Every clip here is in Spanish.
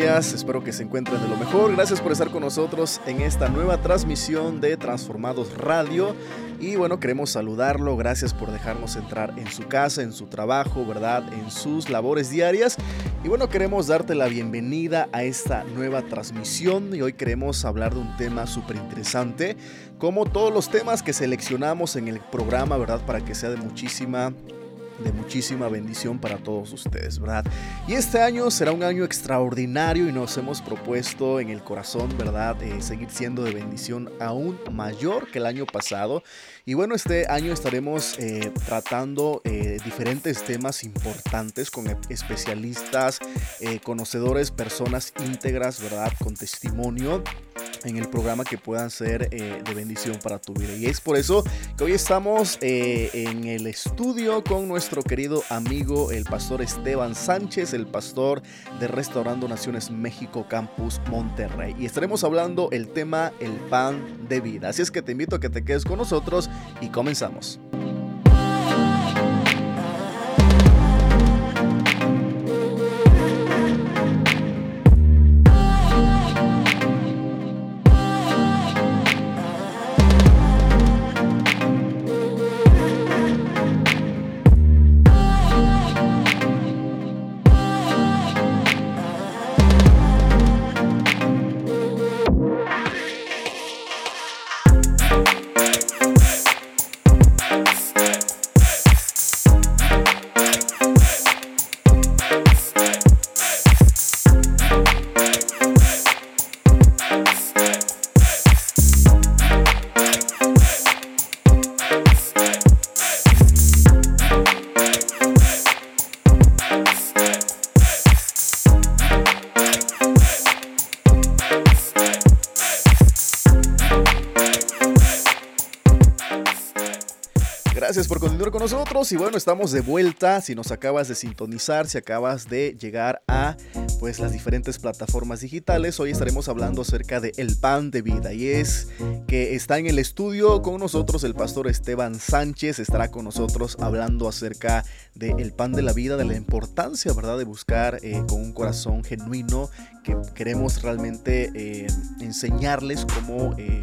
Espero que se encuentren de lo mejor. Gracias por estar con nosotros en esta nueva transmisión de Transformados Radio. Y bueno, queremos saludarlo, gracias por dejarnos entrar en su casa, en su trabajo, ¿verdad? En sus labores diarias. Y bueno, queremos darte la bienvenida a esta nueva transmisión y hoy queremos hablar de un tema súper interesante, como todos los temas que seleccionamos en el programa, ¿verdad? Para que sea de muchísima de muchísima bendición para todos ustedes, ¿verdad? Y este año será un año extraordinario y nos hemos propuesto en el corazón, ¿verdad? Eh, seguir siendo de bendición aún mayor que el año pasado. Y bueno, este año estaremos eh, tratando eh, diferentes temas importantes con especialistas, conocedores, personas íntegras, ¿verdad? Con testimonio en el programa que puedan ser eh, de bendición para tu vida. Y es por eso que hoy estamos eh, en el estudio con nuestro querido amigo el pastor Esteban Sánchez, el pastor de Restaurando Naciones México Campus Monterrey. Y estaremos hablando el tema el pan de vida. Así es que te invito a que te quedes con nosotros y comenzamos. Y bueno, estamos de vuelta. Si nos acabas de sintonizar, si acabas de llegar a pues las diferentes plataformas digitales, hoy estaremos hablando acerca de el pan de vida y es que está en el estudio con nosotros el pastor Esteban Sánchez, estará con nosotros hablando acerca del el pan de la vida, de la importancia, ¿verdad?, de buscar eh, con un corazón genuino que queremos realmente eh, enseñarles cómo eh,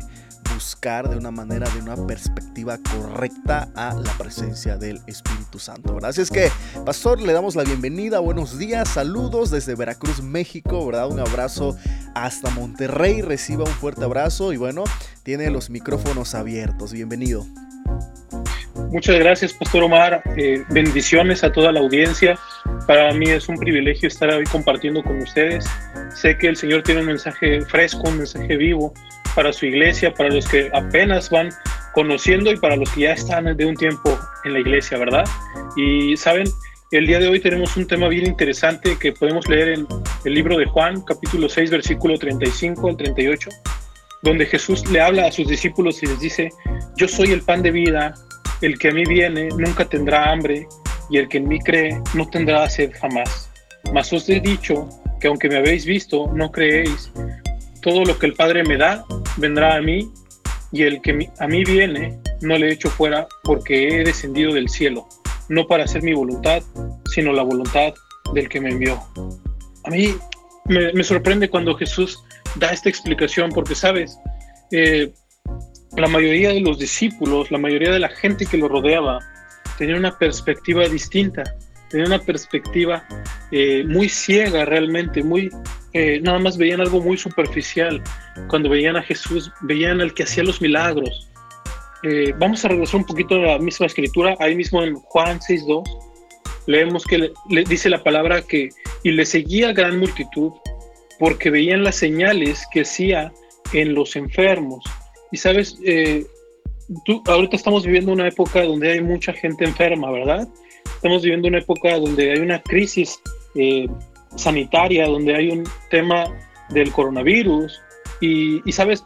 buscar de una manera, de una perspectiva correcta a la presencia del Espíritu Santo. ¿verdad? Así es que, Pastor, le damos la bienvenida, buenos días, saludos desde Veracruz, México, ¿verdad? Un abrazo hasta Monterrey, reciba un fuerte abrazo y bueno, tiene los micrófonos abiertos, bienvenido. Muchas gracias, Pastor Omar. Eh, bendiciones a toda la audiencia. Para mí es un privilegio estar hoy compartiendo con ustedes. Sé que el Señor tiene un mensaje fresco, un mensaje vivo para su iglesia, para los que apenas van conociendo y para los que ya están de un tiempo en la iglesia, ¿verdad? Y saben, el día de hoy tenemos un tema bien interesante que podemos leer en el libro de Juan, capítulo 6, versículo 35 al 38. donde Jesús le habla a sus discípulos y les dice, yo soy el pan de vida, el que a mí viene nunca tendrá hambre, y el que en mí cree no tendrá sed jamás. Mas os he dicho que aunque me habéis visto, no creéis. Todo lo que el Padre me da, vendrá a mí, y el que a mí viene, no le echo fuera, porque he descendido del cielo, no para hacer mi voluntad, sino la voluntad del que me envió. A mí me, sorprende cuando Jesús da esta explicación, porque sabes, eh, la mayoría de los discípulos, la mayoría de la gente que lo rodeaba, tenía una perspectiva distinta, tenía una perspectiva eh, muy ciega realmente, muy, eh, nada más veían algo muy superficial. Cuando veían a Jesús, veían al que hacía los milagros. vamos a regresar un poquito a la misma escritura, ahí mismo en Juan 6.2 leemos que le, dice la palabra que y le seguía gran multitud porque veían las señales que hacía en los enfermos. Y sabes, eh, tú, ahorita estamos viviendo una época donde hay mucha gente enferma, ¿verdad? Estamos viviendo una época donde hay una crisis eh, sanitaria, donde hay un tema del coronavirus. Y, y sabes,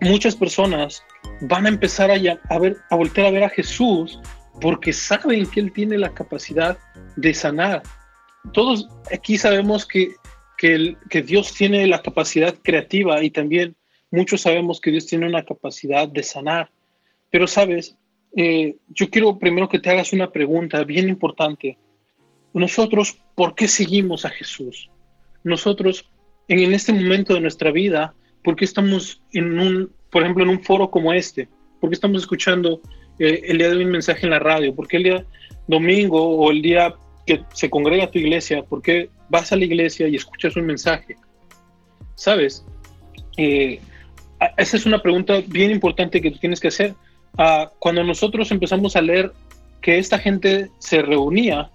muchas personas van a empezar a, a, ver, a voltear a ver a Jesús porque saben que Él tiene la capacidad de sanar. Todos aquí sabemos que, que, Dios tiene la capacidad creativa y también muchos sabemos que Dios tiene una capacidad de sanar. Pero sabes, eh, yo quiero primero que te hagas una pregunta bien importante. Nosotros, ¿por qué seguimos a Jesús? Nosotros, en este momento de nuestra vida, ¿por qué estamos en un, por ejemplo, en un foro como este? ¿Por qué estamos escuchando el día de un mensaje en la radio? ¿Por qué el día domingo o el día que se congrega tu iglesia? ¿Por qué vas a la iglesia y escuchas un mensaje? ¿Sabes? Eh, esa es una pregunta bien importante que tú tienes que hacer. Ah, cuando nosotros empezamos a leer que esta gente se reunía,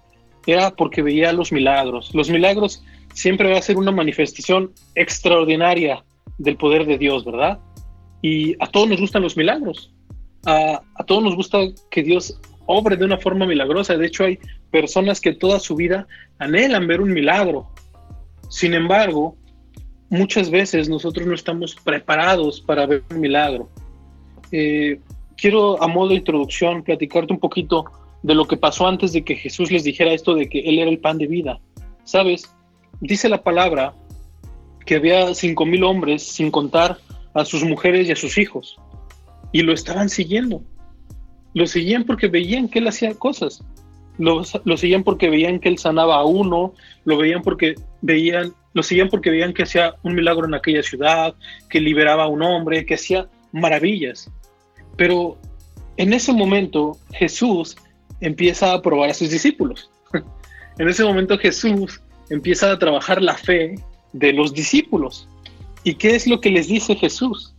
era porque veía los milagros. Los milagros siempre va a ser una manifestación extraordinaria del poder de Dios, ¿verdad? Y a todos nos gustan los milagros a, todos nos gusta que Dios obre de una forma milagrosa. De hecho, hay personas que toda su vida anhelan ver un milagro. Sin embargo, muchas veces nosotros no estamos preparados para ver un milagro. Eh, quiero, a modo de introducción, platicarte un poquito de lo que pasó antes de que Jesús les dijera esto de que Él era el pan de vida. ¿Sabes? Dice la palabra que había cinco mil hombres sin contar a sus mujeres y a sus hijos y lo estaban siguiendo. Lo seguían porque veían que él hacía cosas. Lo, lo, seguían porque veían que él sanaba a uno, lo veían porque veían, lo seguían porque veían que hacía un milagro en aquella ciudad, que liberaba a un hombre, que hacía maravillas. Pero en ese momento Jesús empieza a probar a sus discípulos. en ese momento Jesús empieza a trabajar la fe de los discípulos. ¿Y qué es lo que les dice Jesús?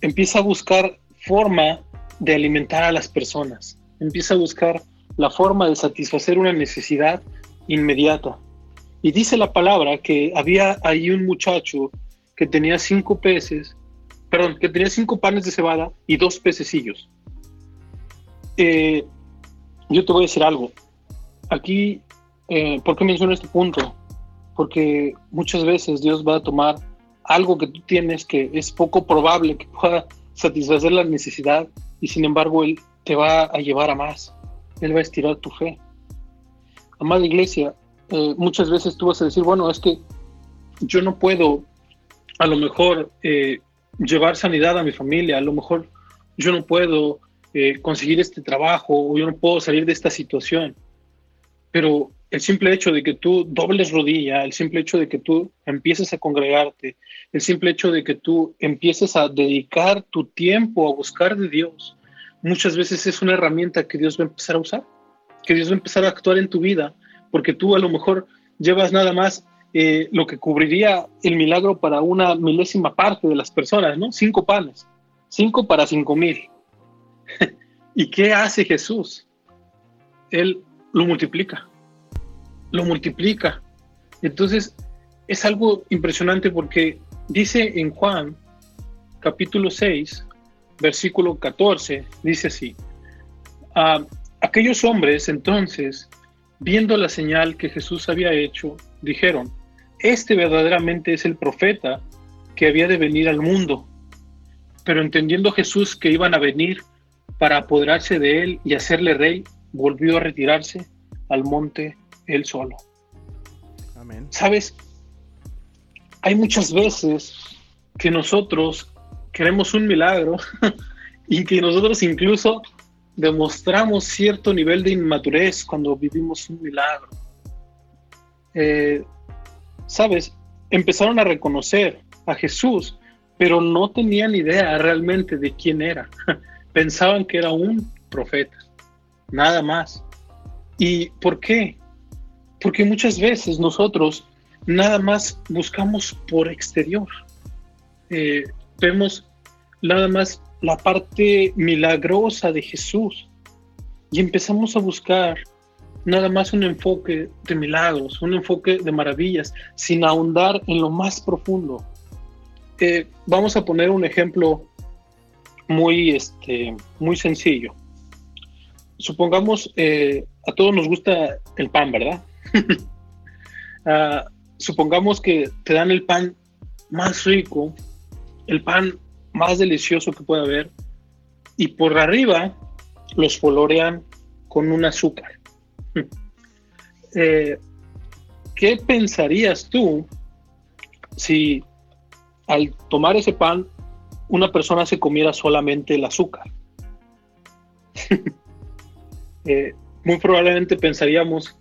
empieza a buscar forma de alimentar a las personas, empieza a buscar la forma de satisfacer una necesidad inmediata. Y dice la palabra que había ahí un muchacho que tenía cinco peces, perdón, que tenía cinco panes de cebada y dos pececillos. Eh, yo te voy a decir algo. Aquí, eh, ¿por qué menciono este punto? Porque muchas veces Dios va a tomar algo que tú tienes que es poco probable que pueda satisfacer la necesidad y sin embargo Él te va a llevar a más. Él va a estirar tu fe. Amada iglesia, eh, muchas veces tú vas a decir, bueno, es que yo no puedo a lo mejor eh, llevar sanidad a mi familia, a lo mejor yo no puedo eh, conseguir este trabajo o yo no puedo salir de esta situación. Pero el simple hecho de que tú dobles rodilla, el simple hecho de que tú empieces a congregarte, el simple hecho de que tú empieces a dedicar tu tiempo a buscar de Dios, muchas veces es una herramienta que Dios va a empezar a usar, que Dios va a empezar a actuar en tu vida, porque tú a lo mejor llevas nada más eh, lo que cubriría el milagro para una milésima parte de las personas, ¿no? Cinco panes, cinco para cinco mil. ¿Y qué hace Jesús? Él lo multiplica lo multiplica. Entonces, es algo impresionante porque dice en Juan capítulo 6, versículo 14, dice así, ah, aquellos hombres entonces, viendo la señal que Jesús había hecho, dijeron, este verdaderamente es el profeta que había de venir al mundo. Pero entendiendo Jesús que iban a venir para apoderarse de él y hacerle rey, volvió a retirarse al monte él solo. Amén. ¿Sabes? Hay muchas veces que nosotros queremos un milagro y que nosotros incluso demostramos cierto nivel de inmadurez cuando vivimos un milagro. Eh, Sabes, empezaron a reconocer a Jesús, pero no tenían idea realmente de quién era. Pensaban que era un profeta, nada más. ¿Y por qué? Porque muchas veces nosotros nada más buscamos por exterior. Eh, vemos nada más la parte milagrosa de Jesús y empezamos a buscar nada más un enfoque de milagros, un enfoque de maravillas, sin ahondar en lo más profundo. Eh, vamos a poner un ejemplo muy, este, muy sencillo. Supongamos, eh, a todos nos gusta el pan, ¿verdad? Ah, supongamos que te dan el pan más rico, el pan más delicioso que pueda haber, y por arriba los colorean con un azúcar. Eh, ¿Qué pensarías tú si al tomar ese pan una persona se comiera solamente el azúcar? Eh, muy probablemente pensaríamos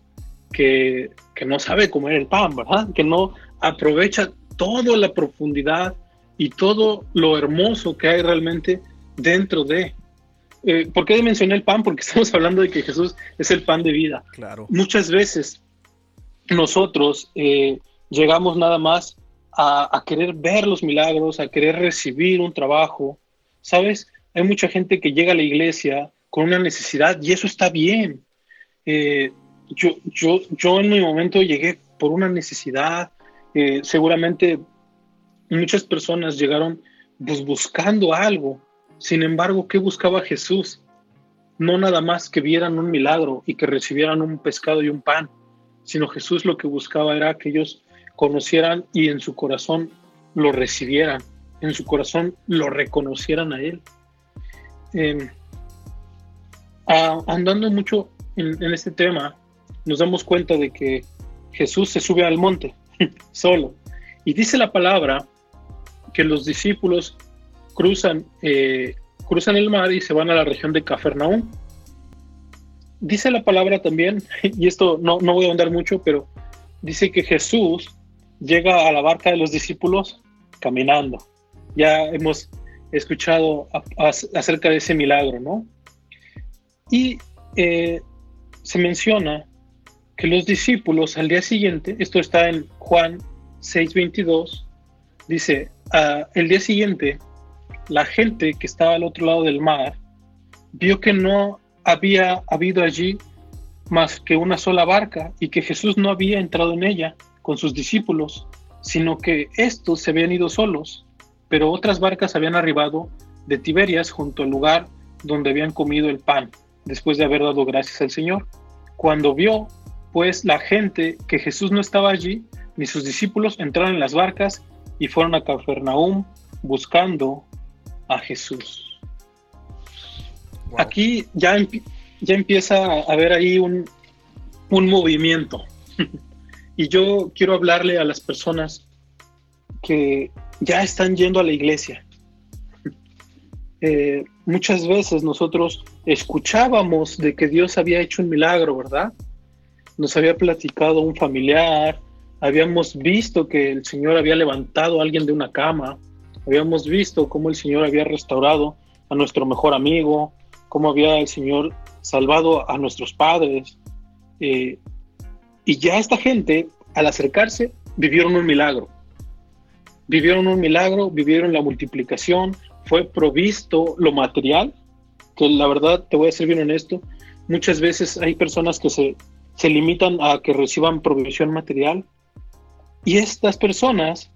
que, que, no sabe comer el pan, ¿verdad? Que no aprovecha toda la profundidad y todo lo hermoso que hay realmente dentro de. Eh, ¿Por qué mencioné el pan? Porque estamos hablando de que Jesús es el pan de vida. Claro. Muchas veces nosotros eh, llegamos nada más a, querer ver los milagros, a querer recibir un trabajo. ¿Sabes? Hay mucha gente que llega a la iglesia con una necesidad y eso está bien. Eh, yo, yo, yo en mi momento llegué por una necesidad. seguramente muchas personas llegaron pues, buscando algo sin embargo, ¿qué buscaba Jesús? No nada más que vieran un milagro y que recibieran un pescado y un pan, sino Jesús lo que buscaba era que ellos conocieran y en su corazón lo recibieran, en su corazón lo reconocieran a Él. Em, andando mucho en, en este tema, nos damos cuenta de que Jesús se sube al monte solo. Y dice la palabra que los discípulos cruzan, eh, cruzan el mar y se van a la región de Cafarnaúm. Dice la palabra también, y esto no, no voy a andar mucho, pero dice que Jesús llega a la barca de los discípulos caminando. Ya hemos escuchado acerca de ese milagro, ¿no? Y eh, se menciona que los discípulos al día siguiente, esto está en Juan 6:22, dice, ah, el día siguiente la gente que estaba al otro lado del mar vio que no había habido allí más que una sola barca y que Jesús no había entrado en ella con sus discípulos, sino que estos se habían ido solos, pero otras barcas habían arribado de Tiberias junto al lugar donde habían comido el pan, después de haber dado gracias al Señor. Cuando vio, pues, la gente que Jesús no estaba allí, ni sus discípulos entraron en las barcas y fueron a Cafarnaúm buscando a Jesús. Aquí ya, ya empieza a haber ahí un, un movimiento. y yo quiero hablarle a las personas que ya están yendo a la iglesia. Eh, muchas veces nosotros escuchábamos de que Dios había hecho un milagro, ¿verdad? Nos había platicado un familiar, habíamos visto que el Señor había levantado a alguien de una cama, Habíamos visto cómo el Señor había restaurado a nuestro mejor amigo, cómo había el Señor salvado a nuestros padres. Eh, y ya esta gente, al acercarse, vivieron un milagro. Vivieron un milagro, vivieron la multiplicación, fue provisto lo material, que la verdad, te voy a ser bien honesto, muchas veces hay personas que se, se limitan a que reciban provisión material y estas personas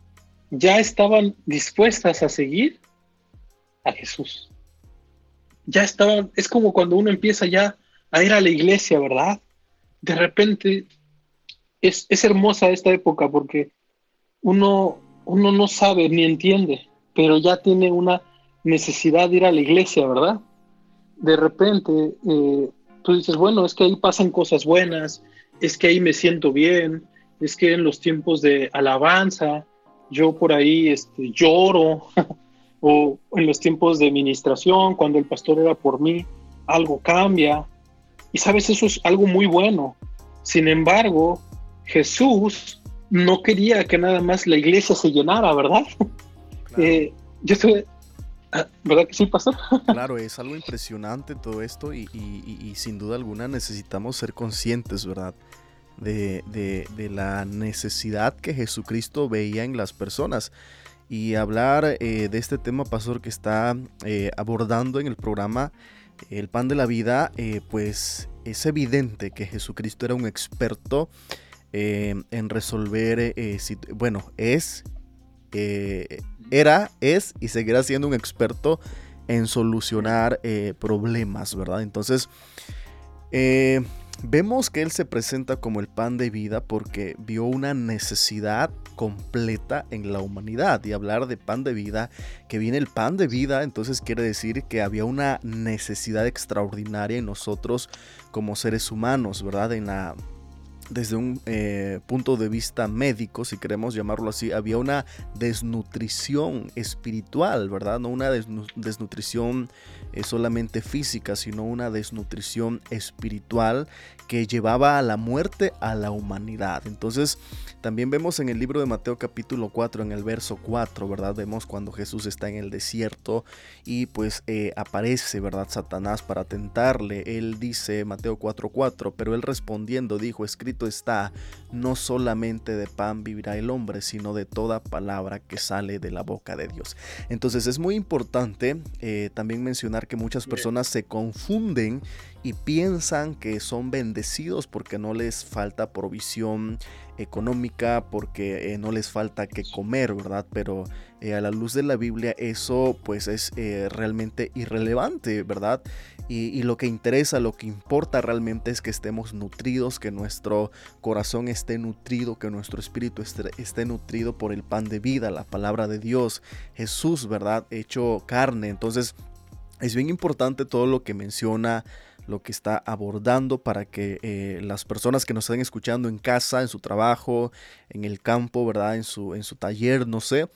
ya estaban dispuestas a seguir a Jesús. Ya estaban, es como cuando uno empieza ya a ir a la iglesia, ¿verdad? De repente es, hermosa esta época porque uno, uno no sabe ni entiende, pero ya tiene una necesidad de ir a la iglesia, ¿verdad? De repente eh, tú dices, bueno, es que ahí pasan cosas buenas, es que ahí me siento bien, es que en los tiempos de alabanza yo por ahí este, lloro, o en los tiempos de ministración, cuando el pastor era por mí, algo cambia. Y sabes, eso es algo muy bueno. Sin embargo, Jesús no quería que nada más la iglesia se llenara, ¿verdad? Eh, yo estoy, ah, ¿Verdad que sí, pastor? Claro, es algo impresionante todo esto y, sin duda alguna necesitamos ser conscientes, ¿verdad? De, de, la necesidad que Jesucristo veía en las personas. Y hablar eh, de este tema, pastor, que está eh, abordando en el programa El Pan de la Vida, pues es evidente que Jesucristo era un experto eh, en resolver, eh, bueno, es, eh, era, es y seguirá siendo un experto en solucionar problemas, ¿verdad? Entonces, vemos que él se presenta como el pan de vida porque vio una necesidad completa en la humanidad y hablar de pan de vida, que viene el pan de vida, entonces quiere decir que había una necesidad extraordinaria en nosotros como seres humanos, ¿verdad? En la desde un eh, punto de vista médico, si queremos llamarlo así, había una desnutrición espiritual, ¿verdad? No una desnutrición eh, solamente física, sino una desnutrición espiritual que llevaba a la muerte a la humanidad. Entonces, también vemos en el libro de Mateo capítulo 4, en el verso 4, ¿verdad? Vemos cuando Jesús está en el desierto y pues eh, aparece, ¿verdad? Satanás para tentarle. Él dice, Mateo 4, 4, pero él respondiendo dijo, escrito está, no solamente de pan vivirá el hombre, sino de toda palabra que sale de la boca de Dios. Entonces es muy importante eh, también mencionar que muchas personas se confunden y piensan que son bendecidos porque no les falta provisión económica, porque eh, no les falta que comer, ¿verdad? Pero eh, a la luz de la Biblia eso pues es realmente irrelevante, ¿verdad? Y, lo que interesa, lo que importa realmente es que estemos nutridos, que nuestro corazón esté nutrido, que nuestro espíritu esté, nutrido por el pan de vida, la palabra de Dios, Jesús, ¿verdad? Hecho carne. Entonces, es bien importante todo lo que menciona lo que está abordando para que eh, las personas que nos estén escuchando en casa, en su trabajo, en el campo, ¿verdad? En su, en su taller, no sé.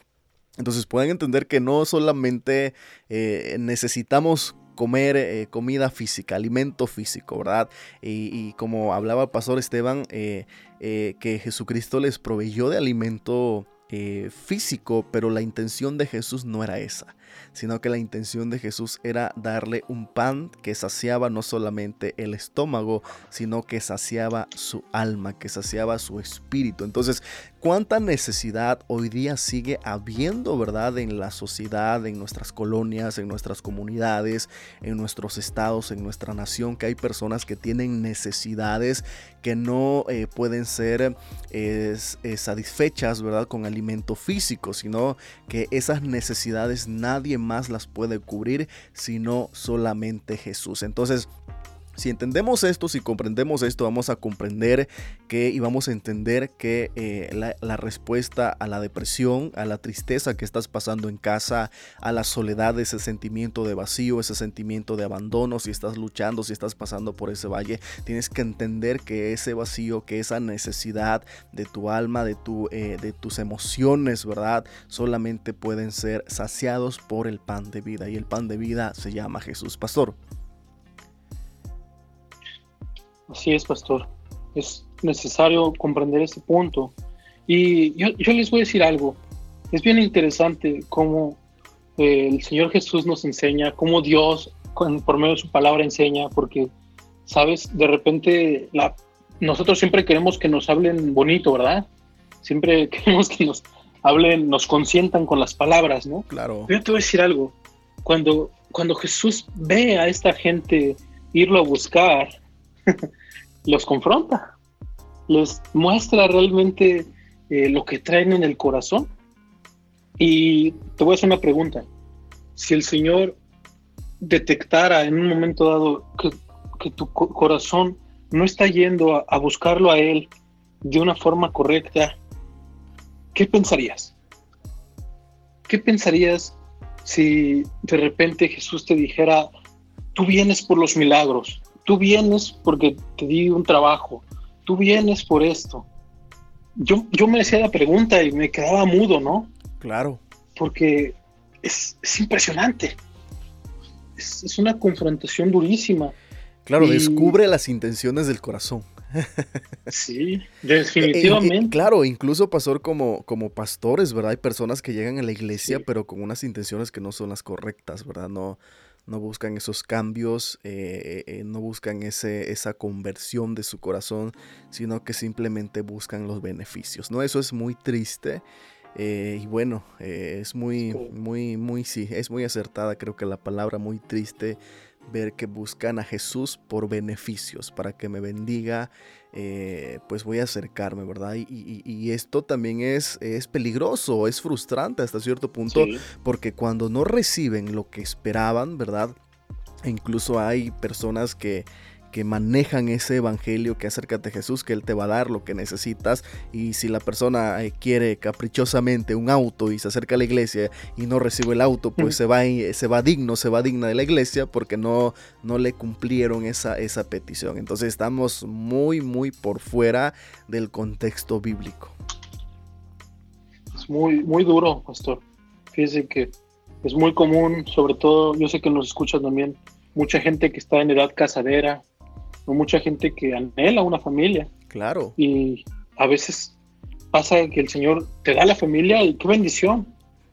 Entonces puedan entender que no solamente eh, necesitamos comer eh, comida física, alimento físico, ¿verdad? Y, como hablaba el pastor Esteban, eh, que Jesucristo les proveyó de alimento físico, pero la intención de Jesús no era esa sino que la intención de Jesús era darle un pan que saciaba no solamente el estómago, sino que saciaba su alma, que saciaba su espíritu. Entonces, ¿cuánta necesidad hoy día sigue habiendo, verdad, en la sociedad, en nuestras colonias, en nuestras comunidades, en nuestros estados, en nuestra nación, que hay personas que tienen necesidades que no eh, pueden ser eh, satisfechas, verdad, con alimento físico, sino que esas necesidades nadie más las puede cubrir sino solamente Jesús. Entonces, si entendemos esto, si comprendemos esto, vamos a comprender que y vamos a entender que eh, la, respuesta a la depresión, a la tristeza que estás pasando en casa, a la soledad, ese sentimiento de vacío, ese sentimiento de abandono, si estás luchando, si estás pasando por ese valle, tienes que entender que ese vacío, que esa necesidad de tu alma, de, tu, eh, de tus emociones, ¿verdad? Solamente pueden ser saciados por el pan de vida y el pan de vida se llama Jesús. Pastor. Así es, pastor. Es necesario comprender ese punto. Y yo, les voy a decir algo. Es bien interesante cómo eh, el Señor Jesús nos enseña, cómo Dios por medio de su palabra enseña, porque, sabes, de repente la, nosotros siempre queremos que nos hablen bonito, ¿verdad? Siempre queremos que nos hablen, nos consientan con las palabras, ¿no? Claro. Yo te voy a decir algo. Cuando, cuando Jesús ve a esta gente irlo a buscar, los confronta, les muestra realmente eh, lo que traen en el corazón. Y te voy a hacer una pregunta. Si el Señor detectara en un momento dado que, tu corazón no está yendo a, buscarlo a Él de una forma correcta, ¿qué pensarías? ¿qué pensarías si de repente Jesús te dijera, tú vienes por los milagros, tú vienes porque te di un trabajo, tú vienes por esto? Yo, yo me hacía la pregunta y me quedaba mudo, ¿no? Claro. Porque es, impresionante. Es, una confrontación durísima. Claro, descubre las intenciones del corazón. Sí, definitivamente. Eh, claro, incluso pastor como, como pastores, ¿verdad? Hay personas que llegan a la iglesia, pero con unas intenciones que no son las correctas, ¿verdad? No, no buscan esos cambios, eh, eh, no buscan ese, esa conversión de su corazón, sino que simplemente buscan los beneficios, ¿no? Eso es muy triste. y bueno, es muy, muy, muy, sí, es muy acertada, creo que la palabra muy triste ver que buscan a Jesús por beneficios, para que me bendiga, eh, pues voy a acercarme, ¿verdad? Y, esto también es, es, peligroso, es frustrante hasta cierto punto, porque cuando no reciben lo que esperaban, ¿verdad? E incluso hay personas que que manejan ese evangelio que acércate a Jesús, que Él te va a dar lo que necesitas. Y si la persona eh, quiere caprichosamente un auto y se acerca a la iglesia y no recibe el auto, pues se va, se va digno, se va digna de la iglesia porque no, no le cumplieron esa, esa petición. Entonces estamos muy, muy por fuera del contexto bíblico. Es muy, muy duro, pastor. Fíjese que es muy común, sobre todo, yo sé que nos escuchan también, mucha gente que está en edad casadera, mucha gente que anhela una familia. Claro. Y a veces pasa que el Señor te da la familia y qué bendición,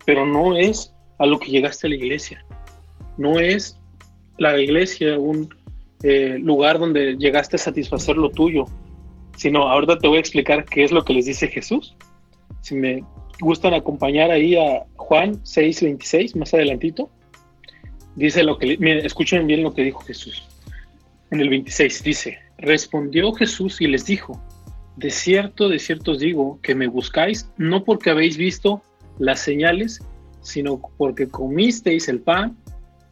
pero no es a lo que llegaste a la iglesia. No es la iglesia un eh, lugar donde llegaste a satisfacer lo tuyo, sino ahorita te voy a explicar qué es lo que les dice Jesús. Si me gustan acompañar ahí a Juan 6:26, más adelantito, dice lo que, miren, escuchen bien lo que dijo Jesús en el 26 dice, respondió Jesús y les dijo, de cierto, de cierto os digo, que me buscáis no porque habéis visto las señales, sino porque comisteis el pan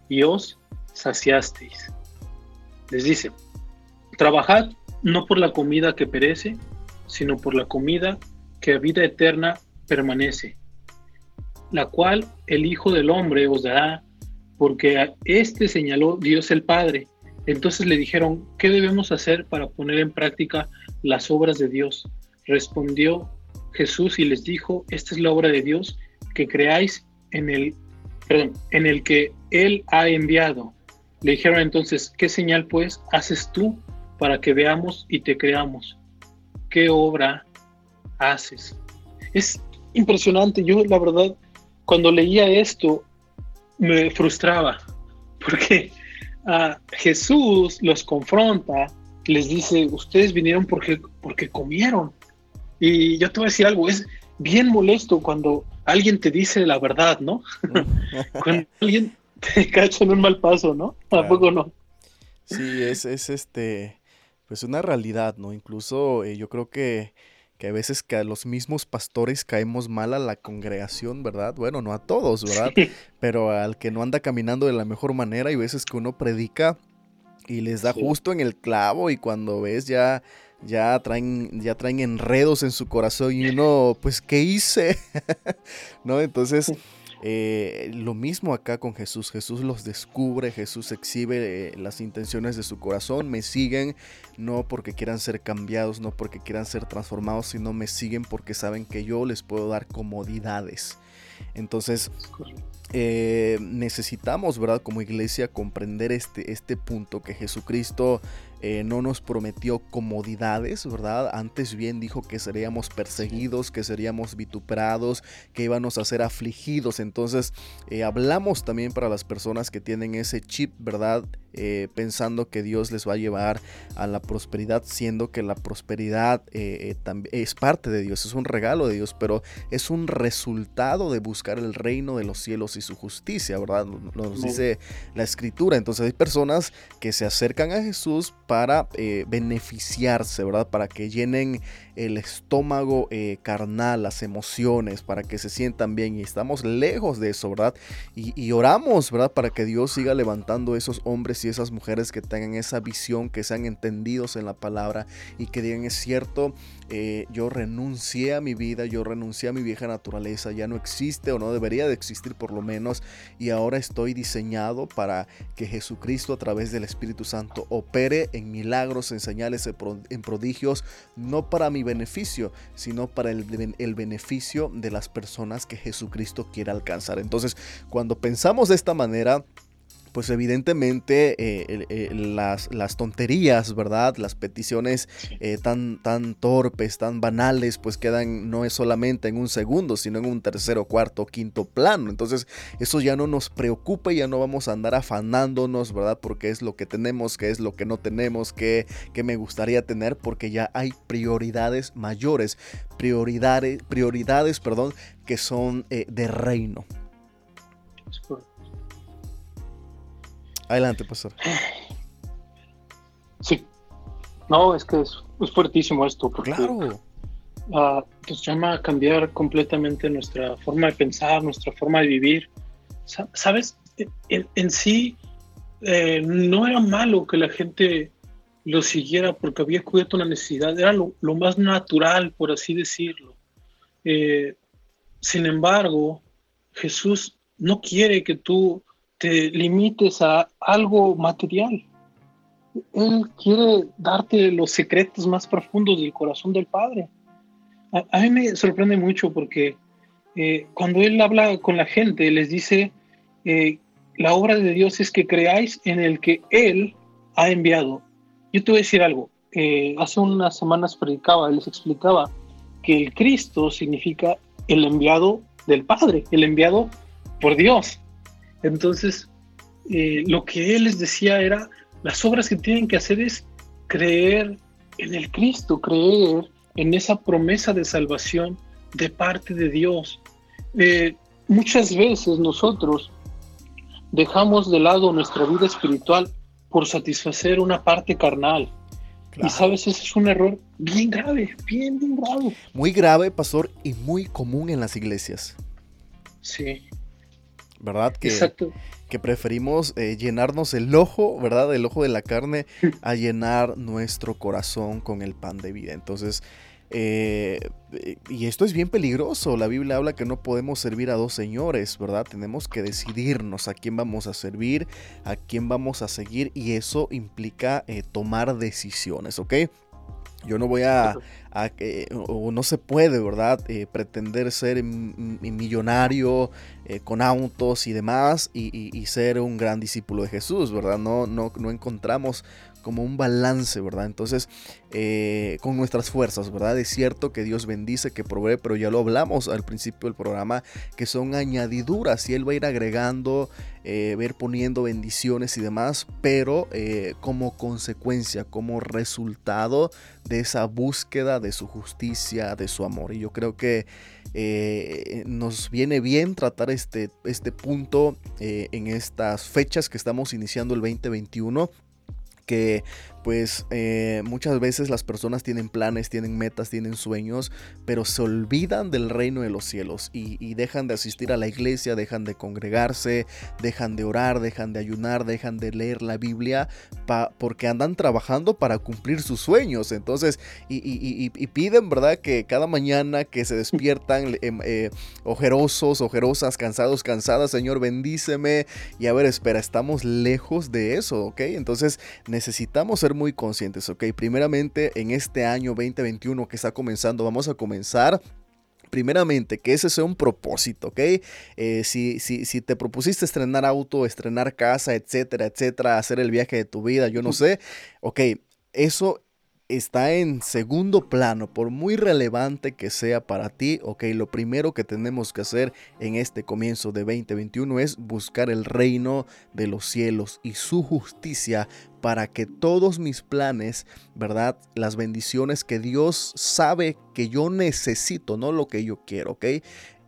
y os saciasteis. Les dice, trabajad no por la comida que perece, sino por la comida que a vida eterna permanece, la cual el Hijo del Hombre os dará, porque a este señaló Dios el Padre entonces le dijeron, ¿qué debemos hacer para poner en práctica las obras de Dios? Respondió Jesús y les dijo, esta es la obra de Dios, que creáis en el, en el que Él ha enviado. Le dijeron entonces, ¿qué señal pues haces tú para que veamos y te creamos? ¿Qué obra haces? Es impresionante. Yo la verdad, cuando leía esto, me frustraba, porque Jesús los confronta, les dice, ustedes vinieron porque, porque comieron. Y yo te voy a decir algo, es bien molesto cuando alguien te dice la verdad, ¿no? cuando alguien te cacha en un mal paso, ¿no? Tampoco no. Sí, es, es este, pues una realidad, ¿no? Incluso eh, yo creo que que a veces que a los mismos pastores caemos mal a la congregación, ¿verdad? Bueno, no a todos, ¿verdad? Pero al que no anda caminando de la mejor manera y veces que uno predica y les da justo en el clavo y cuando ves ya ya traen ya traen enredos en su corazón y uno pues qué hice no entonces eh, lo mismo acá con Jesús. Jesús los descubre, Jesús exhibe eh, las intenciones de su corazón. Me siguen no porque quieran ser cambiados, no porque quieran ser transformados, sino me siguen porque saben que yo les puedo dar comodidades. Entonces, eh, necesitamos, ¿verdad? Como iglesia comprender este, este punto que Jesucristo eh, no nos prometió comodidades, ¿verdad? Antes bien dijo que seríamos perseguidos, que seríamos vituperados, que íbamos a ser afligidos. Entonces, eh, hablamos también para las personas que tienen ese chip, ¿verdad? Eh, pensando que Dios les va a llevar a la prosperidad, siendo que la prosperidad es parte de Dios, es un regalo de Dios, pero es un resultado de buscar el reino de los cielos y su justicia, ¿verdad? Nos dice la escritura. Entonces hay personas que se acercan a Jesús para eh, beneficiarse, ¿verdad? Para que llenen el estómago eh, carnal, las emociones, para que se sientan bien. Y estamos lejos de eso, ¿verdad? Y, oramos, ¿verdad? Para que Dios siga levantando esos hombres y esas mujeres que tengan esa visión, que sean entendidos en la palabra y que digan, es cierto, eh, yo renuncié a mi vida, yo renuncié a mi vieja naturaleza, ya no existe o no debería de existir por lo menos, y ahora estoy diseñado para que Jesucristo a través del Espíritu Santo opere en milagros, en señales, en prodigios, no para mi beneficio, sino para el, el beneficio de las personas que Jesucristo quiere alcanzar. Entonces, cuando pensamos de esta manera, pues evidentemente eh, eh, las, las, tonterías, ¿verdad? Las peticiones eh, tan, tan torpes, tan banales, pues quedan no es solamente en un segundo, sino en un tercero, cuarto, quinto plano. Entonces eso ya no nos preocupa, ya no vamos a andar afanándonos, ¿verdad? Porque es lo que tenemos, que es lo que no tenemos, que, que me gustaría tener, porque ya hay prioridades mayores, prioridades, prioridades, perdón, que son de reino. Adelante, pastor. Sí. No, es que es, fuertísimo esto. Porque, claro. Uh, nos llama a cambiar completamente nuestra forma de pensar, nuestra forma de vivir. ¿Sabes? En, sí, eh, no era malo que la gente lo siguiera porque había cubierto una necesidad. Era lo, más natural, por así decirlo. Eh, sin embargo, Jesús no quiere que tú te limites a algo material. Él quiere darte los secretos más profundos del corazón del Padre. A, mí me sorprende mucho porque eh, cuando Él habla con la gente, les dice, eh, la obra de Dios es que creáis en el que Él ha enviado. Yo te voy a decir algo. Eh, hace unas semanas predicaba, les explicaba que el Cristo significa el enviado del Padre, el enviado por Dios. Entonces, eh, lo que él les decía era, las obras que tienen que hacer es creer en el Cristo, creer en esa promesa de salvación de parte de Dios. Eh, muchas veces nosotros dejamos de lado nuestra vida espiritual por satisfacer una parte carnal. Y sabes, ese es un error bien grave, bien, bien grave. Muy grave, pastor, y muy común en las iglesias. Sí. ¿Verdad? Que, que preferimos eh, llenarnos el ojo, ¿verdad? El ojo de la carne a llenar nuestro corazón con el pan de vida. Entonces, eh, y esto es bien peligroso. La Biblia habla que no podemos servir a dos señores, ¿verdad? Tenemos que decidirnos a quién vamos a servir, a quién vamos a seguir y eso implica eh, tomar decisiones, ¿ok? Yo no voy a, o no se puede, ¿verdad? Eh, pretender ser millonario eh, con autos y demás y, ser un gran discípulo de Jesús, ¿verdad? No, no encontramos como un balance, ¿verdad? Entonces, eh, con nuestras fuerzas, ¿verdad? Es cierto que Dios bendice, que provee, pero ya lo hablamos al principio del programa, que son añadiduras y Él va a ir agregando, eh, va a ir poniendo bendiciones y demás, pero eh, como consecuencia, como resultado de esa búsqueda de su justicia, de su amor. Y yo creo que nos viene bien tratar este, este punto en estas fechas que estamos iniciando el 2021 que pues eh, muchas veces las personas tienen planes, tienen metas, tienen sueños, pero se olvidan del reino de los cielos y, dejan de asistir a la iglesia, dejan de congregarse, dejan de orar, dejan de ayunar, dejan de leer la Biblia porque andan trabajando para cumplir sus sueños. Entonces, y, piden, ¿verdad? Que cada mañana que se despiertan em, eh, ojerosos, ojerosas, cansados, cansadas, Señor, bendíceme. Y a ver, espera, estamos lejos de eso, ¿ok? Entonces necesitamos ser muy conscientes, ¿ok? Primeramente, en este año 2021 que está comenzando, vamos a comenzar primeramente, que ese sea un propósito, ¿ok? Eh, si, si, si, te propusiste estrenar auto, estrenar casa, etcétera, etcétera, hacer el viaje de tu vida, yo no sé, ok, eso está en segundo plano, por muy relevante que sea para ti, ok, lo primero que tenemos que hacer en este comienzo de 2021 es buscar el reino de los cielos y su justicia para que todos mis planes, ¿verdad? Las bendiciones que Dios sabe que yo necesito, no lo que yo quiero, ¿ok?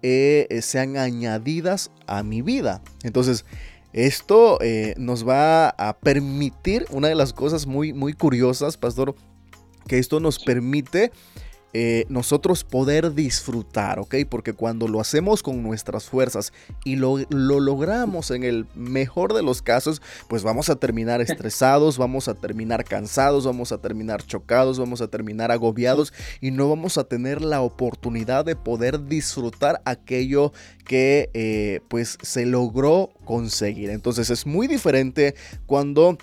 eh, sean añadidas a mi vida. Entonces, esto eh, nos va a permitir, una de las cosas muy, muy curiosas, pastor, que esto nos permite eh, nosotros poder disfrutar, ¿ok? Porque cuando lo hacemos con nuestras fuerzas y lo, lo, logramos en el mejor de los casos, pues vamos a terminar estresados, vamos a terminar cansados, vamos a terminar chocados, vamos a terminar agobiados y no vamos a tener la oportunidad de poder disfrutar aquello que eh, pues se logró conseguir. Entonces es muy diferente cuando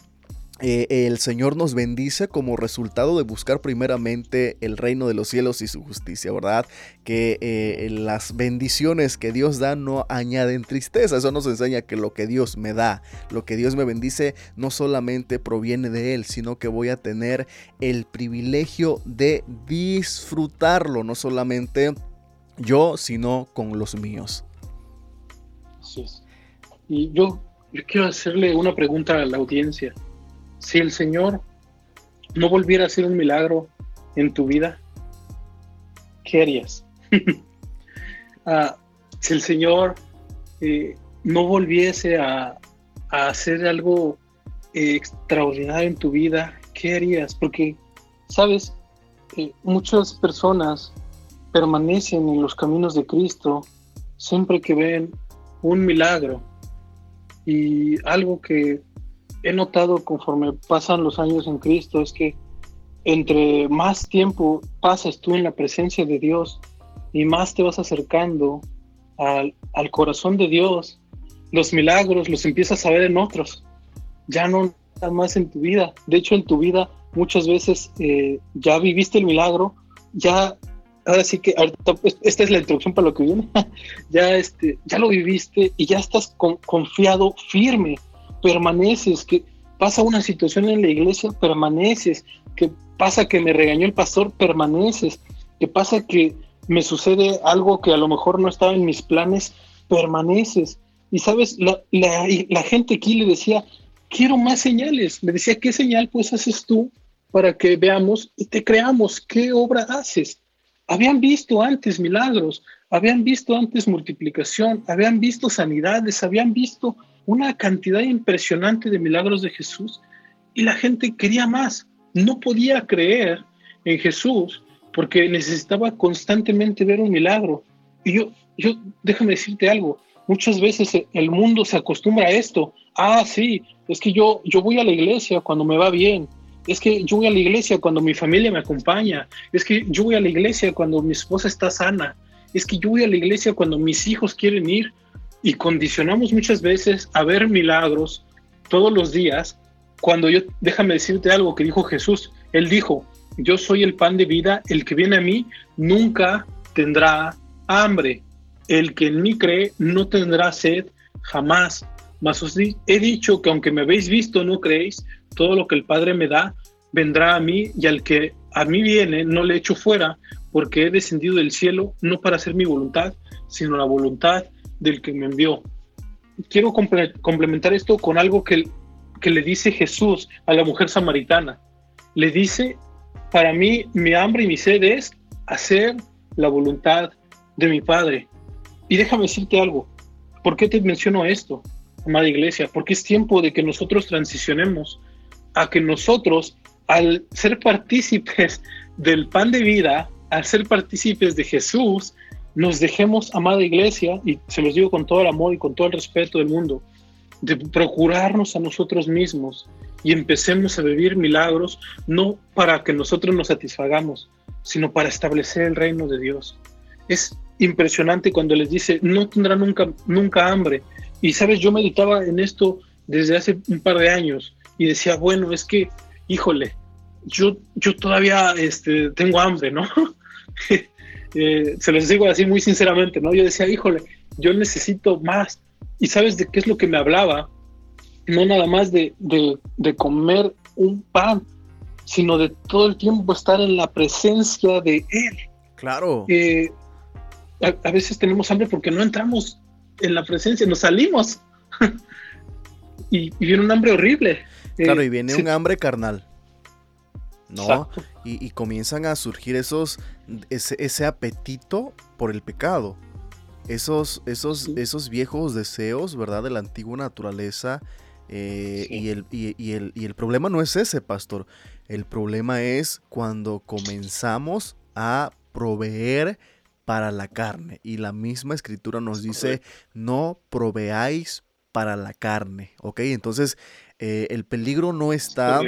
eh, el Señor nos bendice como resultado de buscar primeramente el reino de los cielos y su justicia, ¿verdad? Que eh, las bendiciones que Dios da no añaden tristeza. Eso nos enseña que lo que Dios me da, lo que Dios me bendice, no solamente proviene de Él, sino que voy a tener el privilegio de disfrutarlo, no solamente yo, sino con los míos. Es. Y yo quiero hacerle una pregunta a la audiencia si el Señor no volviera a hacer un milagro en tu vida, ¿qué harías? Ah, si el Señor eh, no volviese a, hacer algo eh, extraordinario en tu vida, ¿qué harías? Porque, sabes, eh, muchas personas permanecen en los caminos de Cristo siempre que ven un milagro y algo que he notado conforme pasan los años en Cristo es que entre más tiempo pasas tú en la presencia de Dios y más te vas acercando al, corazón de Dios, los milagros los empiezas a ver en otros, ya no más en tu vida. De hecho, en tu vida muchas veces eh, ya viviste el milagro, ya, ahora sí que, pues, esta es la introducción para lo que viene, ya, este, ya lo viviste y ya estás confiado, firme permaneces, que pasa una situación en la iglesia, permaneces, que pasa que me regañó el pastor, permaneces, que pasa que me sucede algo que a lo mejor no estaba en mis planes, permaneces. Y sabes, la, la, gente aquí le decía, quiero más señales. Me decía, ¿qué señal pues haces tú para que veamos y te creamos? ¿Qué obra haces? Habían visto antes milagros, habían visto antes multiplicación, habían visto sanidades, habían visto una cantidad impresionante de milagros de Jesús y la gente quería más. No podía creer en Jesús porque necesitaba constantemente ver un milagro. Y yo, yo, déjame decirte algo, muchas veces el mundo se acostumbra a esto. Ah, sí, es que yo, yo voy a la iglesia cuando me va bien. Es que yo voy a la iglesia cuando mi familia me acompaña. Es que yo voy a la iglesia cuando mi esposa está sana. Es que yo voy a la iglesia cuando mis hijos quieren ir y condicionamos muchas veces a ver milagros todos los días cuando yo, déjame decirte algo que dijo Jesús, él dijo, yo soy el pan de vida, el que viene a mí nunca tendrá hambre, el que en mí cree no tendrá sed jamás. Mas os he dicho que aunque me habéis visto no creéis, todo lo que el Padre me da vendrá a mí y al que a mí viene no le echo fuera, porque he descendido del cielo no para hacer mi voluntad, sino la voluntad del que me envió. Quiero complementar esto con algo que, que le dice Jesús a la mujer samaritana. Le dice, para mí mi hambre y mi sed es hacer la voluntad de mi Padre. Y déjame decirte algo, ¿por qué te menciono esto, amada iglesia? Porque es tiempo de que nosotros transicionemos a que nosotros, al ser partícipes del pan de vida, al ser partícipes de Jesús, nos dejemos, amada iglesia, y se los digo con todo el amor y con todo el respeto del mundo, de procurarnos a nosotros mismos y empecemos a vivir milagros, no para que nosotros nos satisfagamos, sino para establecer el reino de Dios. Es impresionante cuando les dice, no tendrá nunca, nunca hambre. Y sabes, yo meditaba en esto desde hace un par de años y decía, bueno, es que, híjole, yo, yo todavía este, tengo hambre, ¿no? Eh, se los digo así muy sinceramente, ¿no? Yo decía, híjole, yo necesito más. ¿Y sabes de qué es lo que me hablaba? No nada más de, de, comer un pan, sino de todo el tiempo estar en la presencia de Él. Claro. Eh, a, veces tenemos hambre porque no entramos en la presencia, nos salimos. y, viene un hambre horrible. Claro, y viene eh, un hambre carnal. ¿No? Y, comienzan a surgir esos, ese, apetito por el pecado. esos, esos, esos viejos deseos, ¿verdad? De la antigua naturaleza. Eh, y, el, y, el, y el problema no es ese, pastor. El problema es cuando comenzamos a proveer para la carne. Y la misma escritura nos dice, no proveáis para la carne. ¿Ok? Entonces, eh, el peligro no está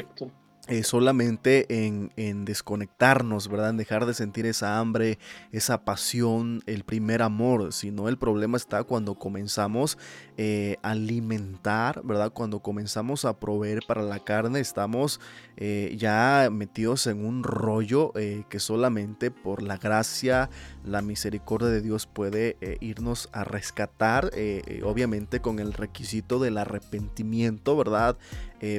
eh, solamente en, desconectarnos, ¿verdad? En dejar de sentir esa hambre, esa pasión, el primer amor, sino el problema está cuando comenzamos eh, a alimentar, ¿verdad? Cuando comenzamos a proveer para la carne, estamos eh, ya metidos en un rollo que solamente por la gracia, la misericordia de Dios puede irnos a rescatar, obviamente con el requisito del arrepentimiento, ¿verdad?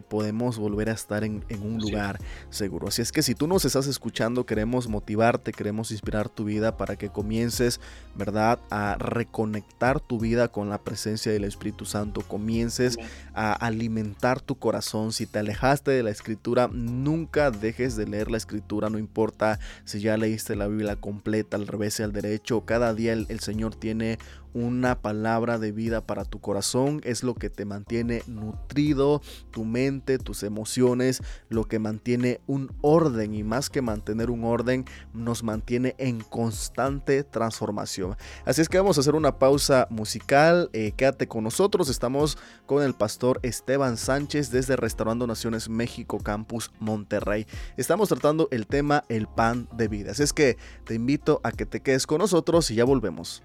Podemos volver a estar en, en un lugar seguro. Así es que si tú nos estás escuchando, queremos motivarte, queremos inspirar tu vida para que comiences, ¿verdad?, a reconectar tu vida con la presencia del Espíritu Santo, comiences a alimentar tu corazón. Si te alejaste de la escritura, nunca dejes de leer la escritura, no importa si ya leíste la Biblia completa, al revés y al derecho, cada día el, el Señor tiene una palabra de vida para tu corazón, es lo que te mantiene nutrido, tu mente, tus emociones, lo que mantiene un orden y más que mantener un orden, nos mantiene en constante transformación. Así es que vamos a hacer una pausa musical, eh, quédate con nosotros, estamos con el pastor Esteban Sánchez desde Restaurando Naciones México Campus Monterrey. Estamos tratando el tema el pan de vida, así es que te invito a que te quedes con nosotros y ya volvemos.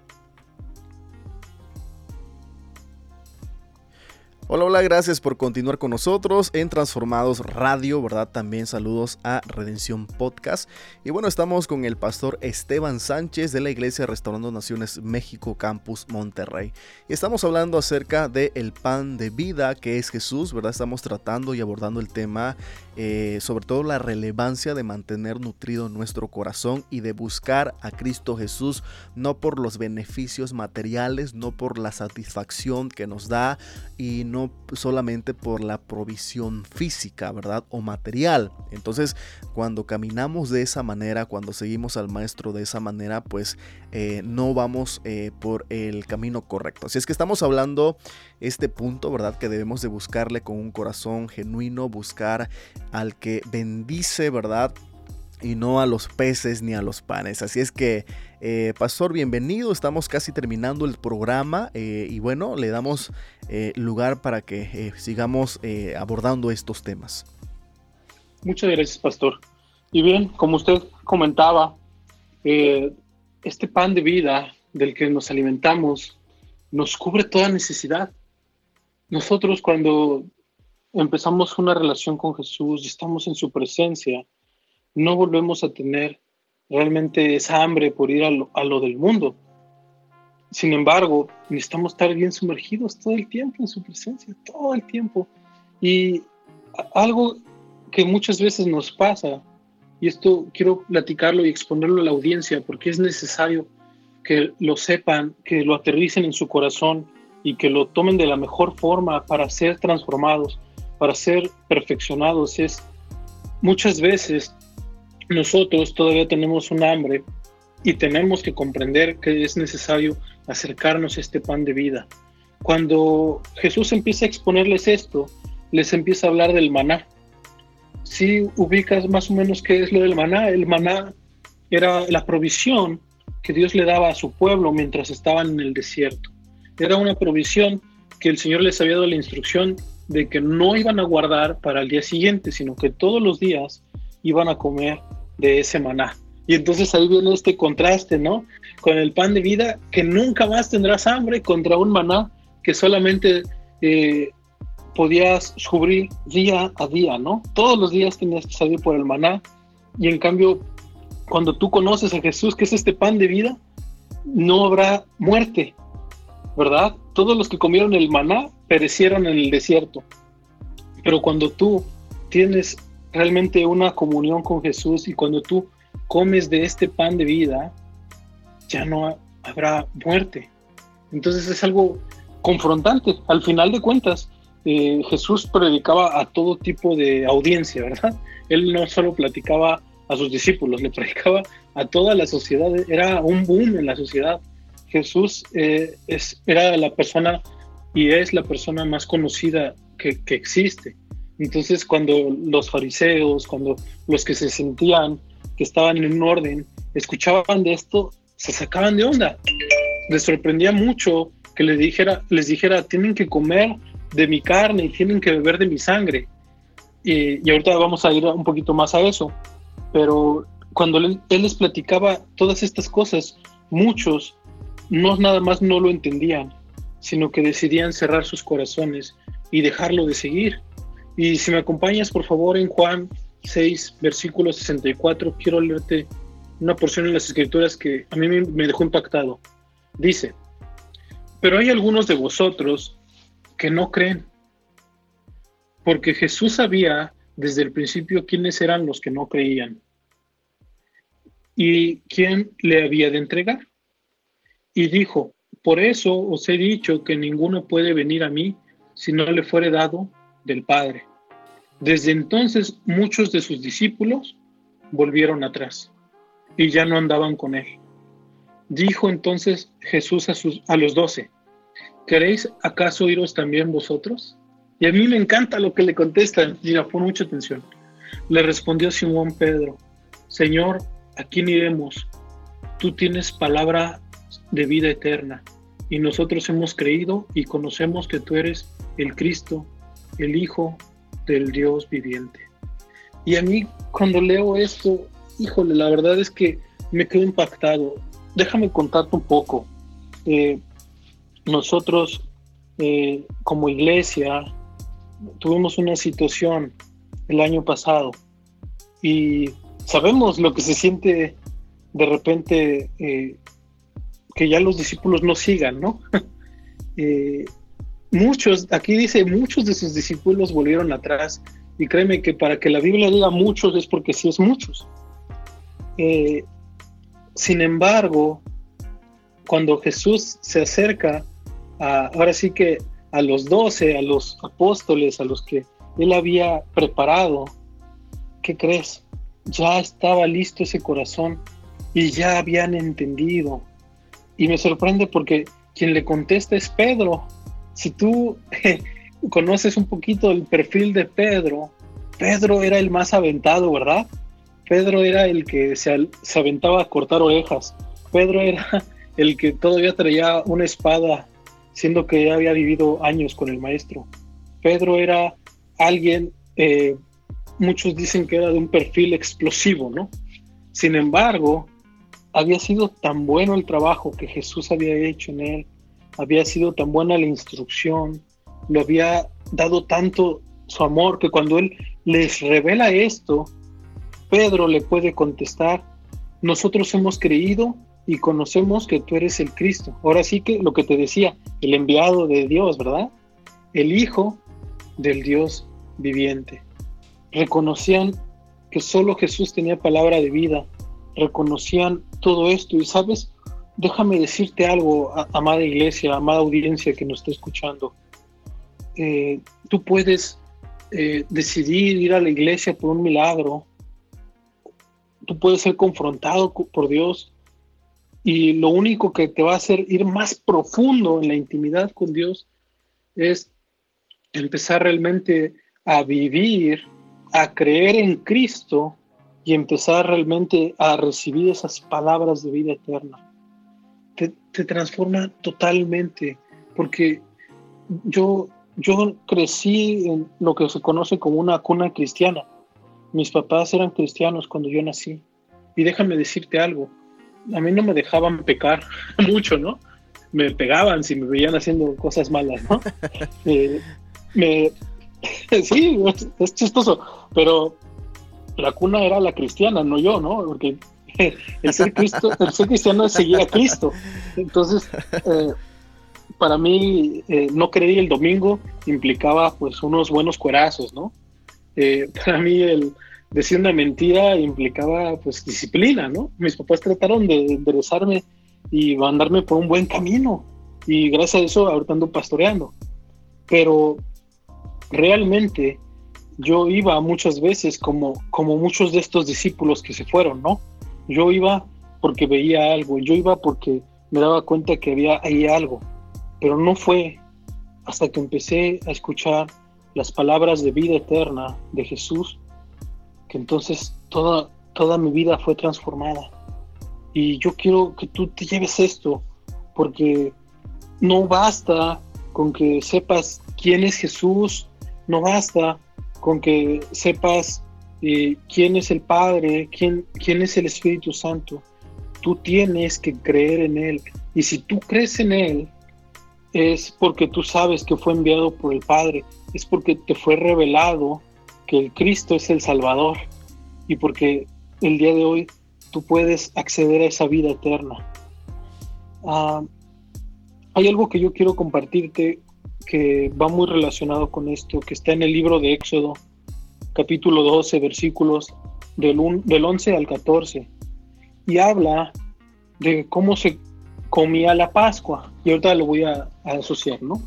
Hola, hola, gracias por continuar con nosotros en Transformados Radio, ¿verdad? También saludos a Redención Podcast. Y bueno, estamos con el pastor Esteban Sánchez de la Iglesia Restaurando Naciones México Campus Monterrey. Y estamos hablando acerca del el pan de vida que es Jesús, ¿verdad? Estamos tratando y abordando el tema eh, sobre todo la relevancia de mantener nutrido nuestro corazón y de buscar a Cristo Jesús no por los beneficios materiales, no por la satisfacción que nos da y no solamente por la provisión física, ¿verdad? O material. Entonces, cuando caminamos de esa manera, cuando seguimos al Maestro de esa manera, pues eh, no vamos eh, por el camino correcto. Así es que estamos hablando este punto, ¿verdad? Que debemos de buscarle con un corazón genuino, buscar al que bendice, ¿verdad? Y no a los peces ni a los panes. Así es que, eh, Pastor, bienvenido. Estamos casi terminando el programa eh, y bueno, le damos eh, lugar para que sigamos abordando estos temas. Muchas gracias, Pastor. Y bien, como usted comentaba, este pan de vida del que nos alimentamos nos cubre toda necesidad. Nosotros cuando empezamos una relación con Jesús y estamos en su presencia, no volvemos a tener realmente esa hambre por ir a lo, del mundo. Sin embargo, necesitamos estar bien sumergidos todo el tiempo en su presencia, todo el tiempo. Y algo que muchas veces nos pasa, y esto quiero platicarlo y exponerlo a la audiencia porque es necesario que lo sepan, que lo aterricen en su corazón y que lo tomen de la mejor forma para ser transformados para ser perfeccionados es muchas veces nosotros todavía tenemos un hambre y tenemos que comprender que es necesario acercarnos a este pan de vida. Cuando Jesús empieza a exponerles esto, les empieza a hablar del maná. Si ubicas más o menos qué es lo del maná, el maná era la provisión que Dios le daba a su pueblo mientras estaban en el desierto. Era una provisión que el Señor les había dado la instrucción de que no iban a guardar para el día siguiente, sino que todos los días iban a comer de ese maná. Y entonces ahí viene este contraste, ¿no? Con el pan de vida, que nunca más tendrás hambre, contra un maná que solamente eh, podías cubrir día a día, ¿no? Todos los días tenías que salir por el maná. Y en cambio, cuando tú conoces a Jesús, que es este pan de vida, no habrá muerte, ¿verdad? Todos los que comieron el maná perecieron en el desierto. Pero cuando tú tienes realmente una comunión con Jesús y cuando tú comes de este pan de vida, ya no habrá muerte. Entonces es algo confrontante. Al final de cuentas, eh, Jesús predicaba a todo tipo de audiencia, ¿verdad? Él no solo platicaba a sus discípulos, le predicaba a toda la sociedad. Era un boom en la sociedad Jesús eh, es, era la persona y es la persona más conocida que, que, existe. Entonces, cuando los fariseos, cuando los que se sentían que estaban en un orden, escuchaban de esto, se sacaban de onda. Les sorprendía mucho que les dijera, les dijera, tienen que comer de mi carne y tienen que beber de mi sangre. Y, y ahorita vamos a ir un poquito más a eso. Pero cuando él, él les platicaba todas estas cosas, muchos no nada más no lo entendían, sino que decidían cerrar sus corazones y dejarlo de seguir. Y si me acompañas, por favor, en Juan 6, versículo 64, quiero leerte una porción en las escrituras que a mí me dejó impactado. Dice, pero hay algunos de vosotros que no creen, porque Jesús sabía desde el principio quiénes eran los que no creían y quién le había de entregar. Y dijo, por eso os he dicho que ninguno puede venir a mí si no le fuere dado del Padre. Desde entonces muchos de sus discípulos volvieron atrás y ya no andaban con él. Dijo entonces Jesús a, sus, a los doce, ¿queréis acaso iros también vosotros? Y a mí me encanta lo que le contestan, mira, pon mucha atención. Le respondió Simón Pedro, Señor, ¿a quién iremos? Tú tienes palabra de vida eterna y nosotros hemos creído y conocemos que tú eres el Cristo, el Hijo del Dios viviente. Y a mí cuando leo esto, híjole, la verdad es que me quedo impactado. Déjame contarte un poco. Eh, nosotros eh, como iglesia tuvimos una situación el año pasado y sabemos lo que se siente de repente eh, que ya los discípulos no sigan, ¿no? muchos, aquí dice, muchos de sus discípulos volvieron atrás y créeme que para que la Biblia diga muchos es porque sí es muchos. Eh, sin embargo, cuando Jesús se acerca, ahora sí que a los doce, a los apóstoles, a los que él había preparado, ¿qué crees? Ya estaba listo ese corazón y ya habían entendido. Y me sorprende porque quien le contesta es Pedro. Si tú conoces un poquito el perfil de Pedro, Pedro era el más aventado, ¿verdad? Pedro era el que se, aventaba a cortar orejas. Pedro era el que todavía traía una espada, siendo que ya había vivido años con el maestro. Pedro era alguien, eh, muchos dicen que era de un perfil explosivo, ¿no? Sin embargo, había sido tan bueno el trabajo que Jesús había hecho en él, había sido tan buena la instrucción, lo había dado tanto su amor que cuando él les revela esto, Pedro le puede contestar, nosotros hemos creído y conocemos que tú eres el Cristo. Ahora sí que lo que te decía, el enviado de Dios, ¿verdad? El Hijo del Dios viviente. Reconocían que solo Jesús tenía palabra de vida, reconocían todo esto y sabes, déjame decirte algo, amada iglesia, amada audiencia que nos está escuchando. Eh, tú puedes eh, decidir ir a la iglesia por un milagro, tú puedes ser confrontado por Dios y lo único que te va a hacer ir más profundo en la intimidad con Dios es empezar realmente a vivir, a creer en Cristo y empezar realmente a recibir esas palabras de vida eterna. Te, transforma totalmente, porque yo, yo crecí en lo que se conoce como una cuna cristiana mis papás eran cristianos cuando yo nací. Y déjame decirte algo, a mí no me dejaban pecar mucho, ¿no? Me pegaban si me veían haciendo cosas malas, ¿no? Eh, me, sí, es, chistoso, pero la cuna era la cristiana, no yo, ¿no? Porque el ser, cristiano es seguir a Cristo. Entonces, eh, para mí, eh, no creer el domingo implicaba pues unos buenos cuerazos, ¿no? Eh, para mí el decir una mentira implicaba pues disciplina, ¿no? Mis papás trataron de enderezarme y mandarme por un buen camino y gracias a eso ahorita ando pastoreando. Pero realmente yo iba muchas veces como, como muchos de estos discípulos que se fueron, ¿no? Yo iba porque veía algo, yo iba porque me daba cuenta que había ahí algo, pero no fue hasta que empecé a escuchar las palabras de vida eterna de Jesús, que entonces toda, toda mi vida fue transformada. Y yo quiero que tú te lleves esto, porque no basta con que sepas quién es Jesús, no basta con que sepas eh, quién es el Padre, quién, quién es el Espíritu Santo. Tú tienes que creer en Él. Y si tú crees en Él, es porque tú sabes que fue enviado por el Padre, es porque te fue revelado que el Cristo es el Salvador y porque el día de hoy tú puedes acceder a esa vida eterna. Ah, hay algo que yo quiero compartirte que va muy relacionado con esto, que está en el libro de Éxodo, capítulo 12, versículos del, del 11 al 14, y habla de cómo se comía la Pascua, y ahorita lo voy a, asociar, ¿no?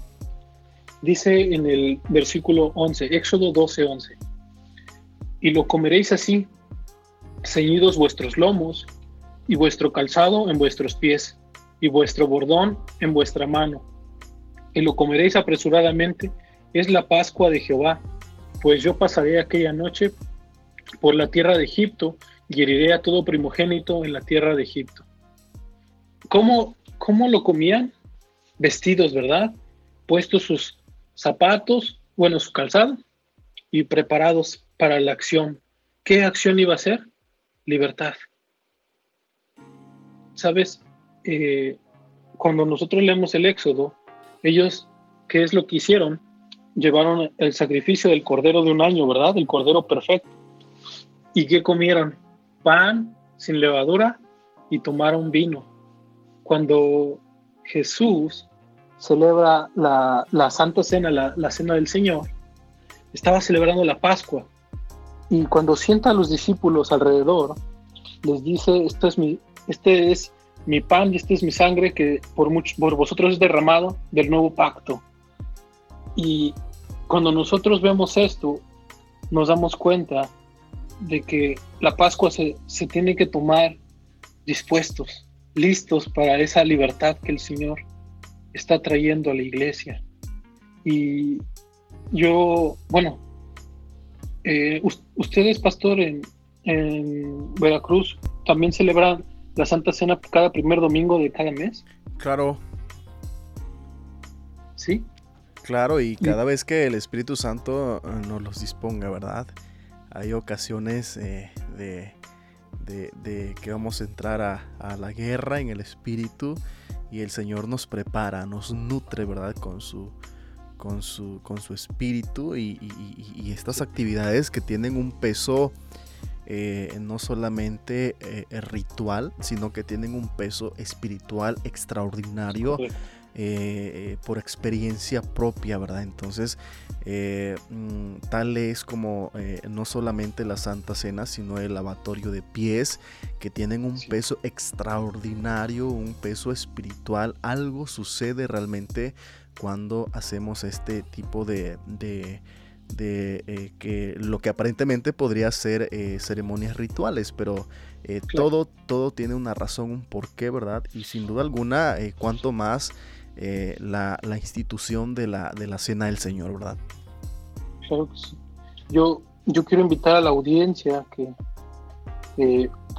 Dice en el versículo 11, Éxodo 12, 11, y lo comeréis así, ceñidos vuestros lomos, y vuestro calzado en vuestros pies, y vuestro bordón en vuestra mano. Y lo comeréis apresuradamente, es la Pascua de Jehová, pues yo pasaré aquella noche por la tierra de Egipto y heriré a todo primogénito en la tierra de Egipto. ¿Cómo, cómo lo comían? Vestidos, ¿verdad? Puestos sus zapatos, bueno, su calzado, y preparados para la acción. ¿Qué acción iba a ser? Libertad. ¿Sabes? Eh, cuando nosotros leemos el Éxodo, ellos, ¿qué es lo que hicieron? Llevaron el sacrificio del cordero de un año, ¿verdad? El cordero perfecto. ¿Y qué comieron? Pan sin levadura y tomaron vino. Cuando Jesús celebra la, Santa Cena, la, la Cena del Señor, estaba celebrando la Pascua. Y cuando sienta a los discípulos alrededor, les dice, esto es mi, este es mi pan y esta es mi sangre que por, por vosotros es derramado del nuevo pacto. Y cuando nosotros vemos esto, nos damos cuenta de que la Pascua se, se tiene que tomar dispuestos, listos para esa libertad que el Señor está trayendo a la iglesia. Y yo, bueno, eh, ustedes, pastor, en, en Veracruz también celebran la Santa Cena cada primer domingo de cada mes. Claro. Sí. Claro, y cada vez que el Espíritu Santo eh, nos los disponga, ¿verdad? Hay ocasiones eh, de, de, que vamos a entrar a, la guerra en el Espíritu y el Señor nos prepara, nos nutre, ¿verdad? Con su, con su, con su Espíritu y, y estas actividades que tienen un peso eh, no solamente eh, ritual, sino que tienen un peso espiritual extraordinario. Eh, por experiencia propia, ¿verdad? Entonces, mm, tal es como no solamente la Santa Cena, sino el lavatorio de pies, que tienen un peso extraordinario, un peso espiritual. Algo sucede realmente cuando hacemos este tipo de de eh, que lo que aparentemente podría ser eh, ceremonias rituales, pero eh, todo, todo tiene una razón, un porqué, ¿verdad? Y sin duda alguna, cuanto más la, institución de la, de la cena del Señor, ¿verdad? Claro que sí. Yo, yo quiero invitar a la audiencia que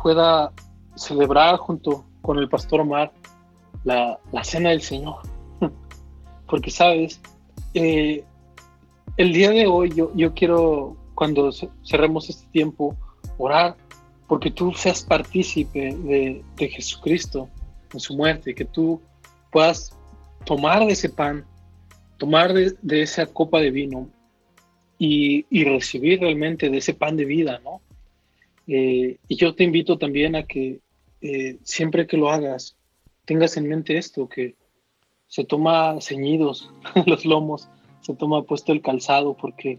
pueda celebrar junto con el pastor Omar la, la cena del Señor. Porque, ¿sabes? Eh, el día de hoy yo, yo quiero, cuando cerremos este tiempo, orar porque tú seas partícipe de, Jesucristo en su muerte, que tú puedas tomar de ese pan, tomar de, esa copa de vino y, recibir realmente de ese pan de vida, ¿no? Eh, y yo te invito también a que eh, siempre que lo hagas, tengas en mente esto, que se toma ceñidos los lomos se toma puesto el calzado porque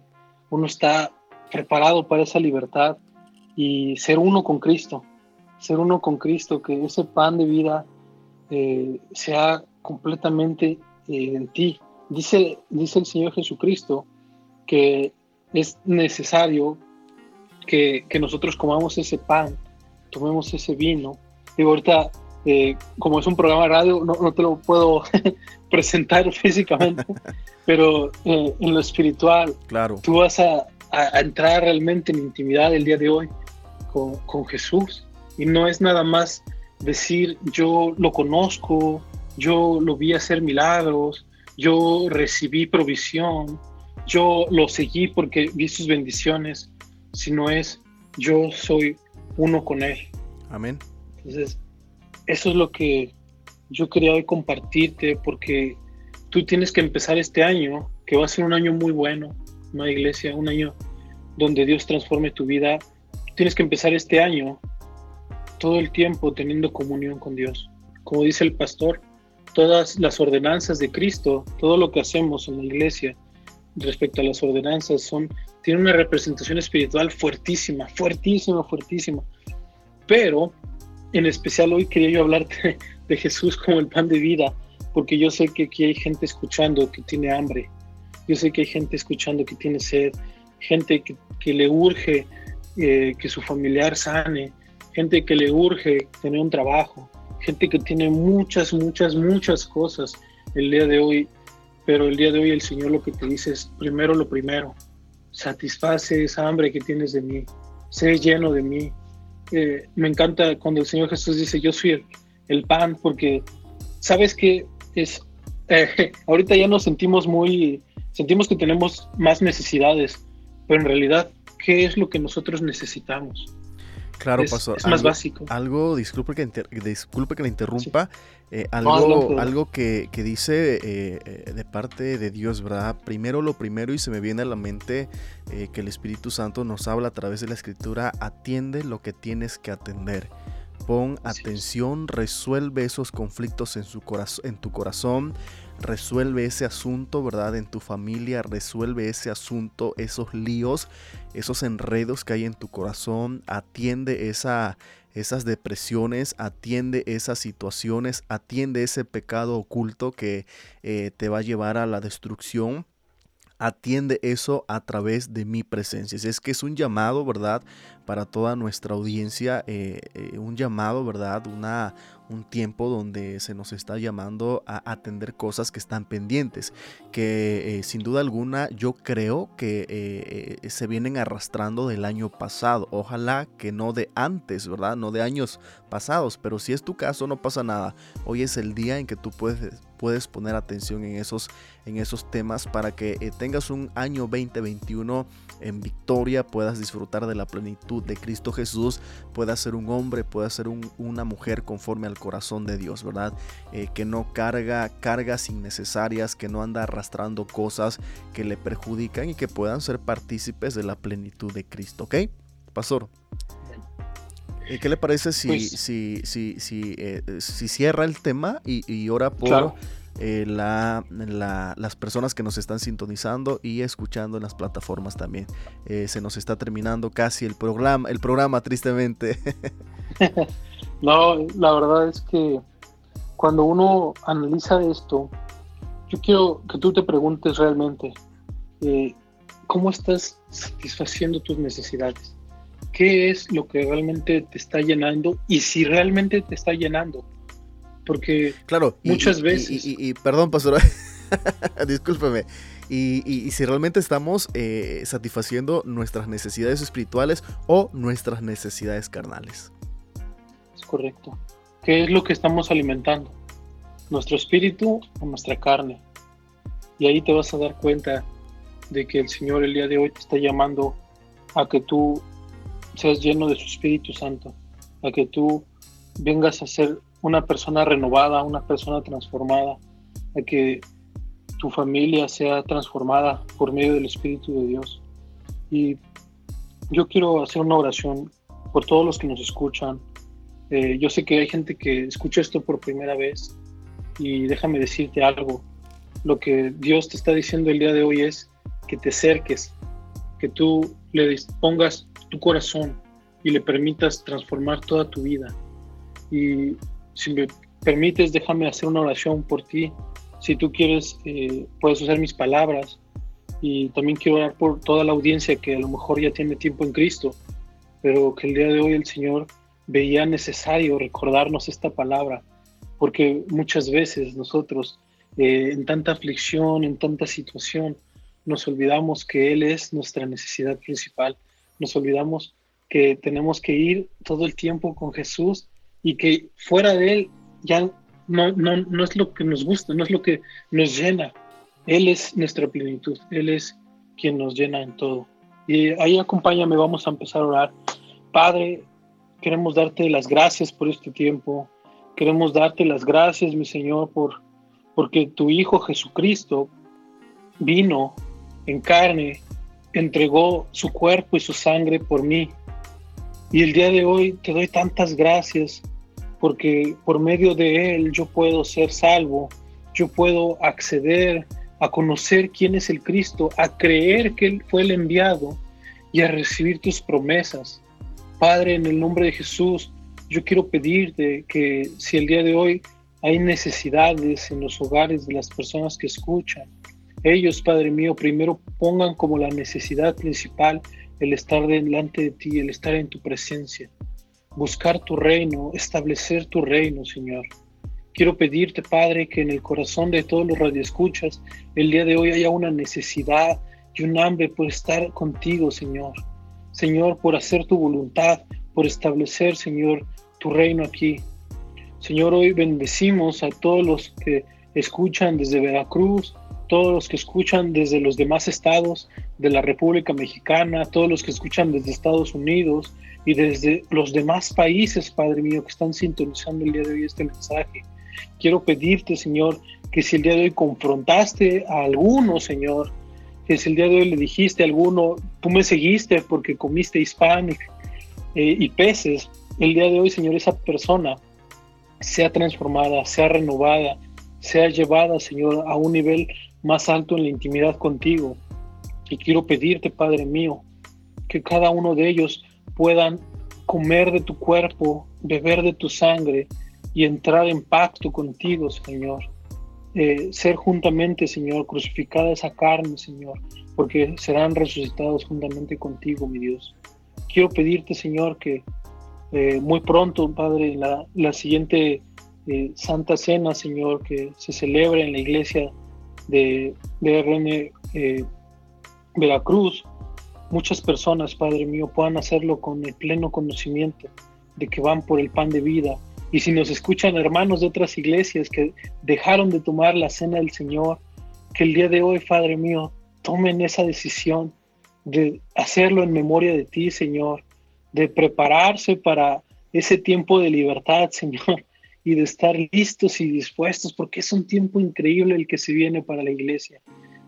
uno está preparado para esa libertad y ser uno con Cristo, ser uno con Cristo, que ese pan de vida eh, sea completamente eh, en ti. Dice, dice el Señor Jesucristo que es necesario que, nosotros comamos ese pan, tomemos ese vino. Y ahorita Eh, como es un programa de radio, no, te lo puedo presentar físicamente, pero eh, en lo espiritual, claro. tú vas a, entrar realmente en intimidad el día de hoy con, con Jesús. Y no es nada más decir yo lo conozco, yo lo vi hacer milagros, yo recibí provisión, yo lo seguí porque vi sus bendiciones, sino es yo soy uno con Él. Amén. Entonces, eso es lo que yo quería hoy compartirte porque tú tienes que empezar este año, que va a ser un año muy bueno, una iglesia, un año donde Dios transforme tu vida. Tienes que empezar este año todo el tiempo teniendo comunión con Dios. Como dice el pastor, todas las ordenanzas de Cristo, todo lo que hacemos en la iglesia respecto a las ordenanzas son tiene una representación espiritual fuertísima, fuertísima, fuertísima. Pero en especial hoy quería yo hablarte de Jesús como el pan de vida, porque yo sé que aquí hay gente escuchando que tiene hambre. Yo sé que hay gente escuchando que tiene sed, gente que, le urge eh, que su familiar sane, gente que le urge tener un trabajo, gente que tiene muchas, muchas, muchas cosas el día de hoy, pero el día de hoy el Señor lo que te dice es primero lo primero, satisface esa hambre que tienes de mí, sé lleno de mí. Eh, me encanta cuando el Señor Jesús dice yo soy el, pan, porque sabes que es, eh, ahorita ya nos sentimos muy, sentimos que tenemos más necesidades, pero en realidad, ¿qué es lo que nosotros necesitamos? Claro, pasó. Es más básico. Algo, disculpe que, disculpe que le interrumpa. Eh, algo, algo que, dice eh, eh, de parte de Dios, ¿verdad? Primero lo primero y se me viene a la mente que el Espíritu Santo nos habla a través de la Escritura, atiende lo que tienes que atender. Pon atención, resuelve esos conflictos en, su en tu corazón, resuelve ese asunto, ¿verdad? En tu familia, resuelve ese asunto, esos líos, esos enredos que hay en tu corazón, atiende esa, esas depresiones, atiende esas situaciones, atiende ese pecado oculto que eh, te va a llevar a la destrucción atiende eso a través de mi presencia. Es que es un llamado, ¿verdad? Para toda nuestra audiencia, eh, eh, un llamado, ¿verdad? Una, un tiempo donde se nos está llamando a atender cosas que están pendientes, que eh, sin duda alguna yo creo que se vienen arrastrando del año pasado. Ojalá que no de antes, ¿verdad? No de años pasados, pero si es tu caso no pasa nada. Hoy es el día en que tú puedes puedes poner atención en esos, en esos temas para que tengas un año 2021 en victoria, puedas disfrutar de la plenitud de Cristo Jesús, puedas ser un hombre, puedas ser una mujer conforme al corazón de Dios, ¿verdad? Eh, que no carga cargas innecesarias, que no anda arrastrando cosas que le perjudican y que puedan ser partícipes de la plenitud de Cristo, ¿ok? Pastor. Eh, ¿Qué le parece si, pues si, si, si, eh, si, cierra el tema y, y ora por eh, la, las personas que nos están sintonizando y escuchando en las plataformas también? se nos está terminando casi el programa, el programa tristemente. no, la verdad es que cuando uno analiza esto, yo quiero que tú te preguntes realmente, ¿cómo estás satisfaciendo tus necesidades? qué es lo que realmente te está llenando y si realmente te está llenando. Porque claro, muchas veces... Y, perdón, pastor, discúlpeme. Y, si realmente estamos eh, satisfaciendo nuestras necesidades espirituales o nuestras necesidades carnales. Es correcto. ¿Qué es lo que estamos alimentando? ¿Nuestro espíritu o nuestra carne? Y ahí te vas a dar cuenta de que el Señor el día de hoy te está llamando a que tú seas lleno de su Espíritu Santo, a que tú vengas a ser una persona renovada, una persona transformada, a que tu familia sea transformada por medio del Espíritu de Dios. Y yo quiero hacer una oración por todos los que nos escuchan. Eh, yo sé que hay gente que escucha esto por primera vez y déjame decirte algo. Lo que Dios te está diciendo el día de hoy es que te acerques, que tú le dispongas tu corazón y le permitas transformar toda tu vida. Y si me permites, déjame hacer una oración por ti. Si tú quieres, eh, puedes usar mis palabras. Y también quiero orar por toda la audiencia que a lo mejor ya tiene tiempo en Cristo, pero que el día de hoy el Señor veía necesario recordarnos esta palabra, porque muchas veces nosotros eh, en tanta aflicción, en tanta situación, nos olvidamos que Él es nuestra necesidad principal, nos olvidamos que tenemos que ir todo el tiempo con Jesús y que fuera de Él ya no, no, no es lo que nos gusta, no es lo que nos llena. Él es nuestra plenitud, Él es quien nos llena en todo. Y ahí acompáñame, vamos a empezar a orar. Padre, queremos darte las gracias por este tiempo. Queremos darte las gracias, mi Señor, por porque tu Hijo Jesucristo vino en carne, entregó su cuerpo y su sangre por mí. Y el día de hoy te doy tantas gracias porque por medio de Él yo puedo ser salvo, yo puedo acceder a conocer quién es el Cristo, a creer que Él fue el enviado y a recibir tus promesas. Padre, en el nombre de Jesús, yo quiero pedirte que si el día de hoy hay necesidades en los hogares de las personas que escuchan, ellos, Padre mío, primero pongan como la necesidad principal el estar delante de ti, el estar en tu presencia, buscar tu reino, establecer tu reino, Señor. Quiero pedirte, Padre, que en el corazón de todos los radioescuchas el día de hoy haya una necesidad y un hambre por estar contigo, Señor. Señor, por hacer tu voluntad, por establecer, Señor, tu reino aquí. Señor, hoy bendecimos a todos los que escuchan desde Veracruz, todos los que escuchan desde los demás estados de la República Mexicana, todos los que escuchan desde Estados Unidos y desde los demás países, Padre mío, que están sintonizando el día de hoy este mensaje. Quiero pedirte, Señor, que si el día de hoy confrontaste a alguno, Señor, que si el día de hoy le dijiste a alguno, tú me seguiste porque comiste hispanic eh, y peces, el día de hoy, Señor, esa persona sea transformada, sea renovada, sea llevada, Señor, a un nivel más alto en la intimidad contigo. Y quiero pedirte, Padre mío, que cada uno de ellos puedan comer de tu cuerpo, beber de tu sangre y entrar en pacto contigo, Señor. Eh, ser juntamente, Señor, crucificada esa carne, Señor, porque serán resucitados juntamente contigo, mi Dios. Quiero pedirte, Señor, que eh, muy pronto, Padre, la, la siguiente eh, Santa Cena, Señor, que se celebre en la iglesia de BRN eh, Veracruz, muchas personas, Padre mío, puedan hacerlo con el pleno conocimiento de que van por el pan de vida. Y si nos escuchan hermanos de otras iglesias que dejaron de tomar la cena del Señor, que el día de hoy, Padre mío, tomen esa decisión de hacerlo en memoria de ti, Señor, de prepararse para ese tiempo de libertad, Señor, y de estar listos y dispuestos, porque es un tiempo increíble el que se viene para la iglesia.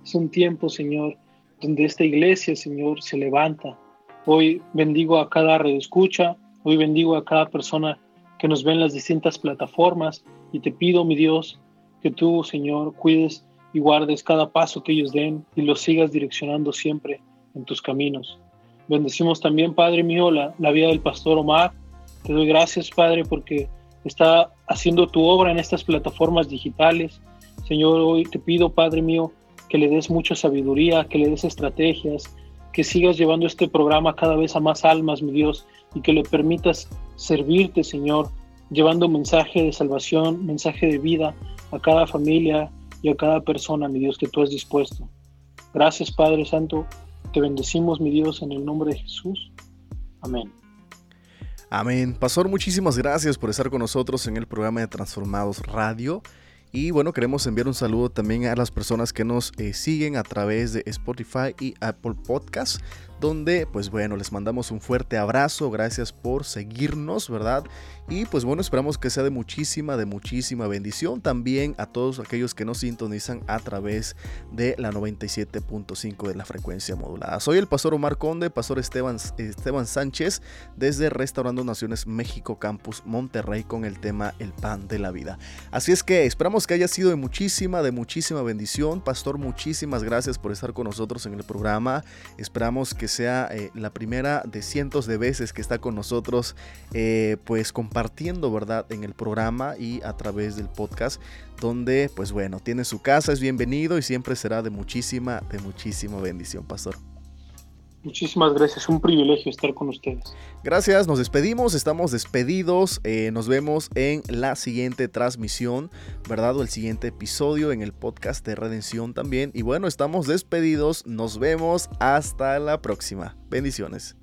Es un tiempo, Señor, donde esta iglesia, Señor, se levanta. Hoy bendigo a cada red escucha, hoy bendigo a cada persona que nos ve en las distintas plataformas y te pido, mi Dios, que tú, Señor, cuides y guardes cada paso que ellos den y los sigas direccionando siempre en tus caminos. Bendecimos también, Padre mío, la, la vida del pastor Omar. Te doy gracias, Padre, porque está haciendo tu obra en estas plataformas digitales. Señor, hoy te pido, Padre mío, que le des mucha sabiduría, que le des estrategias, que sigas llevando este programa cada vez a más almas, mi Dios, y que le permitas servirte, Señor, llevando mensaje de salvación, mensaje de vida a cada familia y a cada persona, mi Dios, que tú has dispuesto. Gracias, Padre Santo. Te bendecimos, mi Dios, en el nombre de Jesús. Amén. Amén. Pastor, muchísimas gracias por estar con nosotros en el programa de Transformados Radio. Y bueno, queremos enviar un saludo también a las personas que nos eh, siguen a través de Spotify y Apple Podcasts donde pues bueno, les mandamos un fuerte abrazo, gracias por seguirnos, ¿verdad? Y pues bueno, esperamos que sea de muchísima, de muchísima bendición también a todos aquellos que nos sintonizan a través de la 97.5 de la frecuencia modulada. Soy el pastor Omar Conde, pastor Esteban, Esteban Sánchez, desde Restaurando Naciones México Campus Monterrey con el tema El pan de la vida. Así es que esperamos que haya sido de muchísima, de muchísima bendición. Pastor, muchísimas gracias por estar con nosotros en el programa. Esperamos que sea eh, la primera de cientos de veces que está con nosotros, eh, pues compartiendo, ¿verdad?, en el programa y a través del podcast, donde, pues bueno, tiene su casa, es bienvenido y siempre será de muchísima, de muchísima bendición, pastor. Muchísimas gracias, un privilegio estar con ustedes. Gracias, nos despedimos, estamos despedidos, eh, nos vemos en la siguiente transmisión, ¿verdad? O el siguiente episodio en el podcast de Redención también. Y bueno, estamos despedidos, nos vemos hasta la próxima. Bendiciones.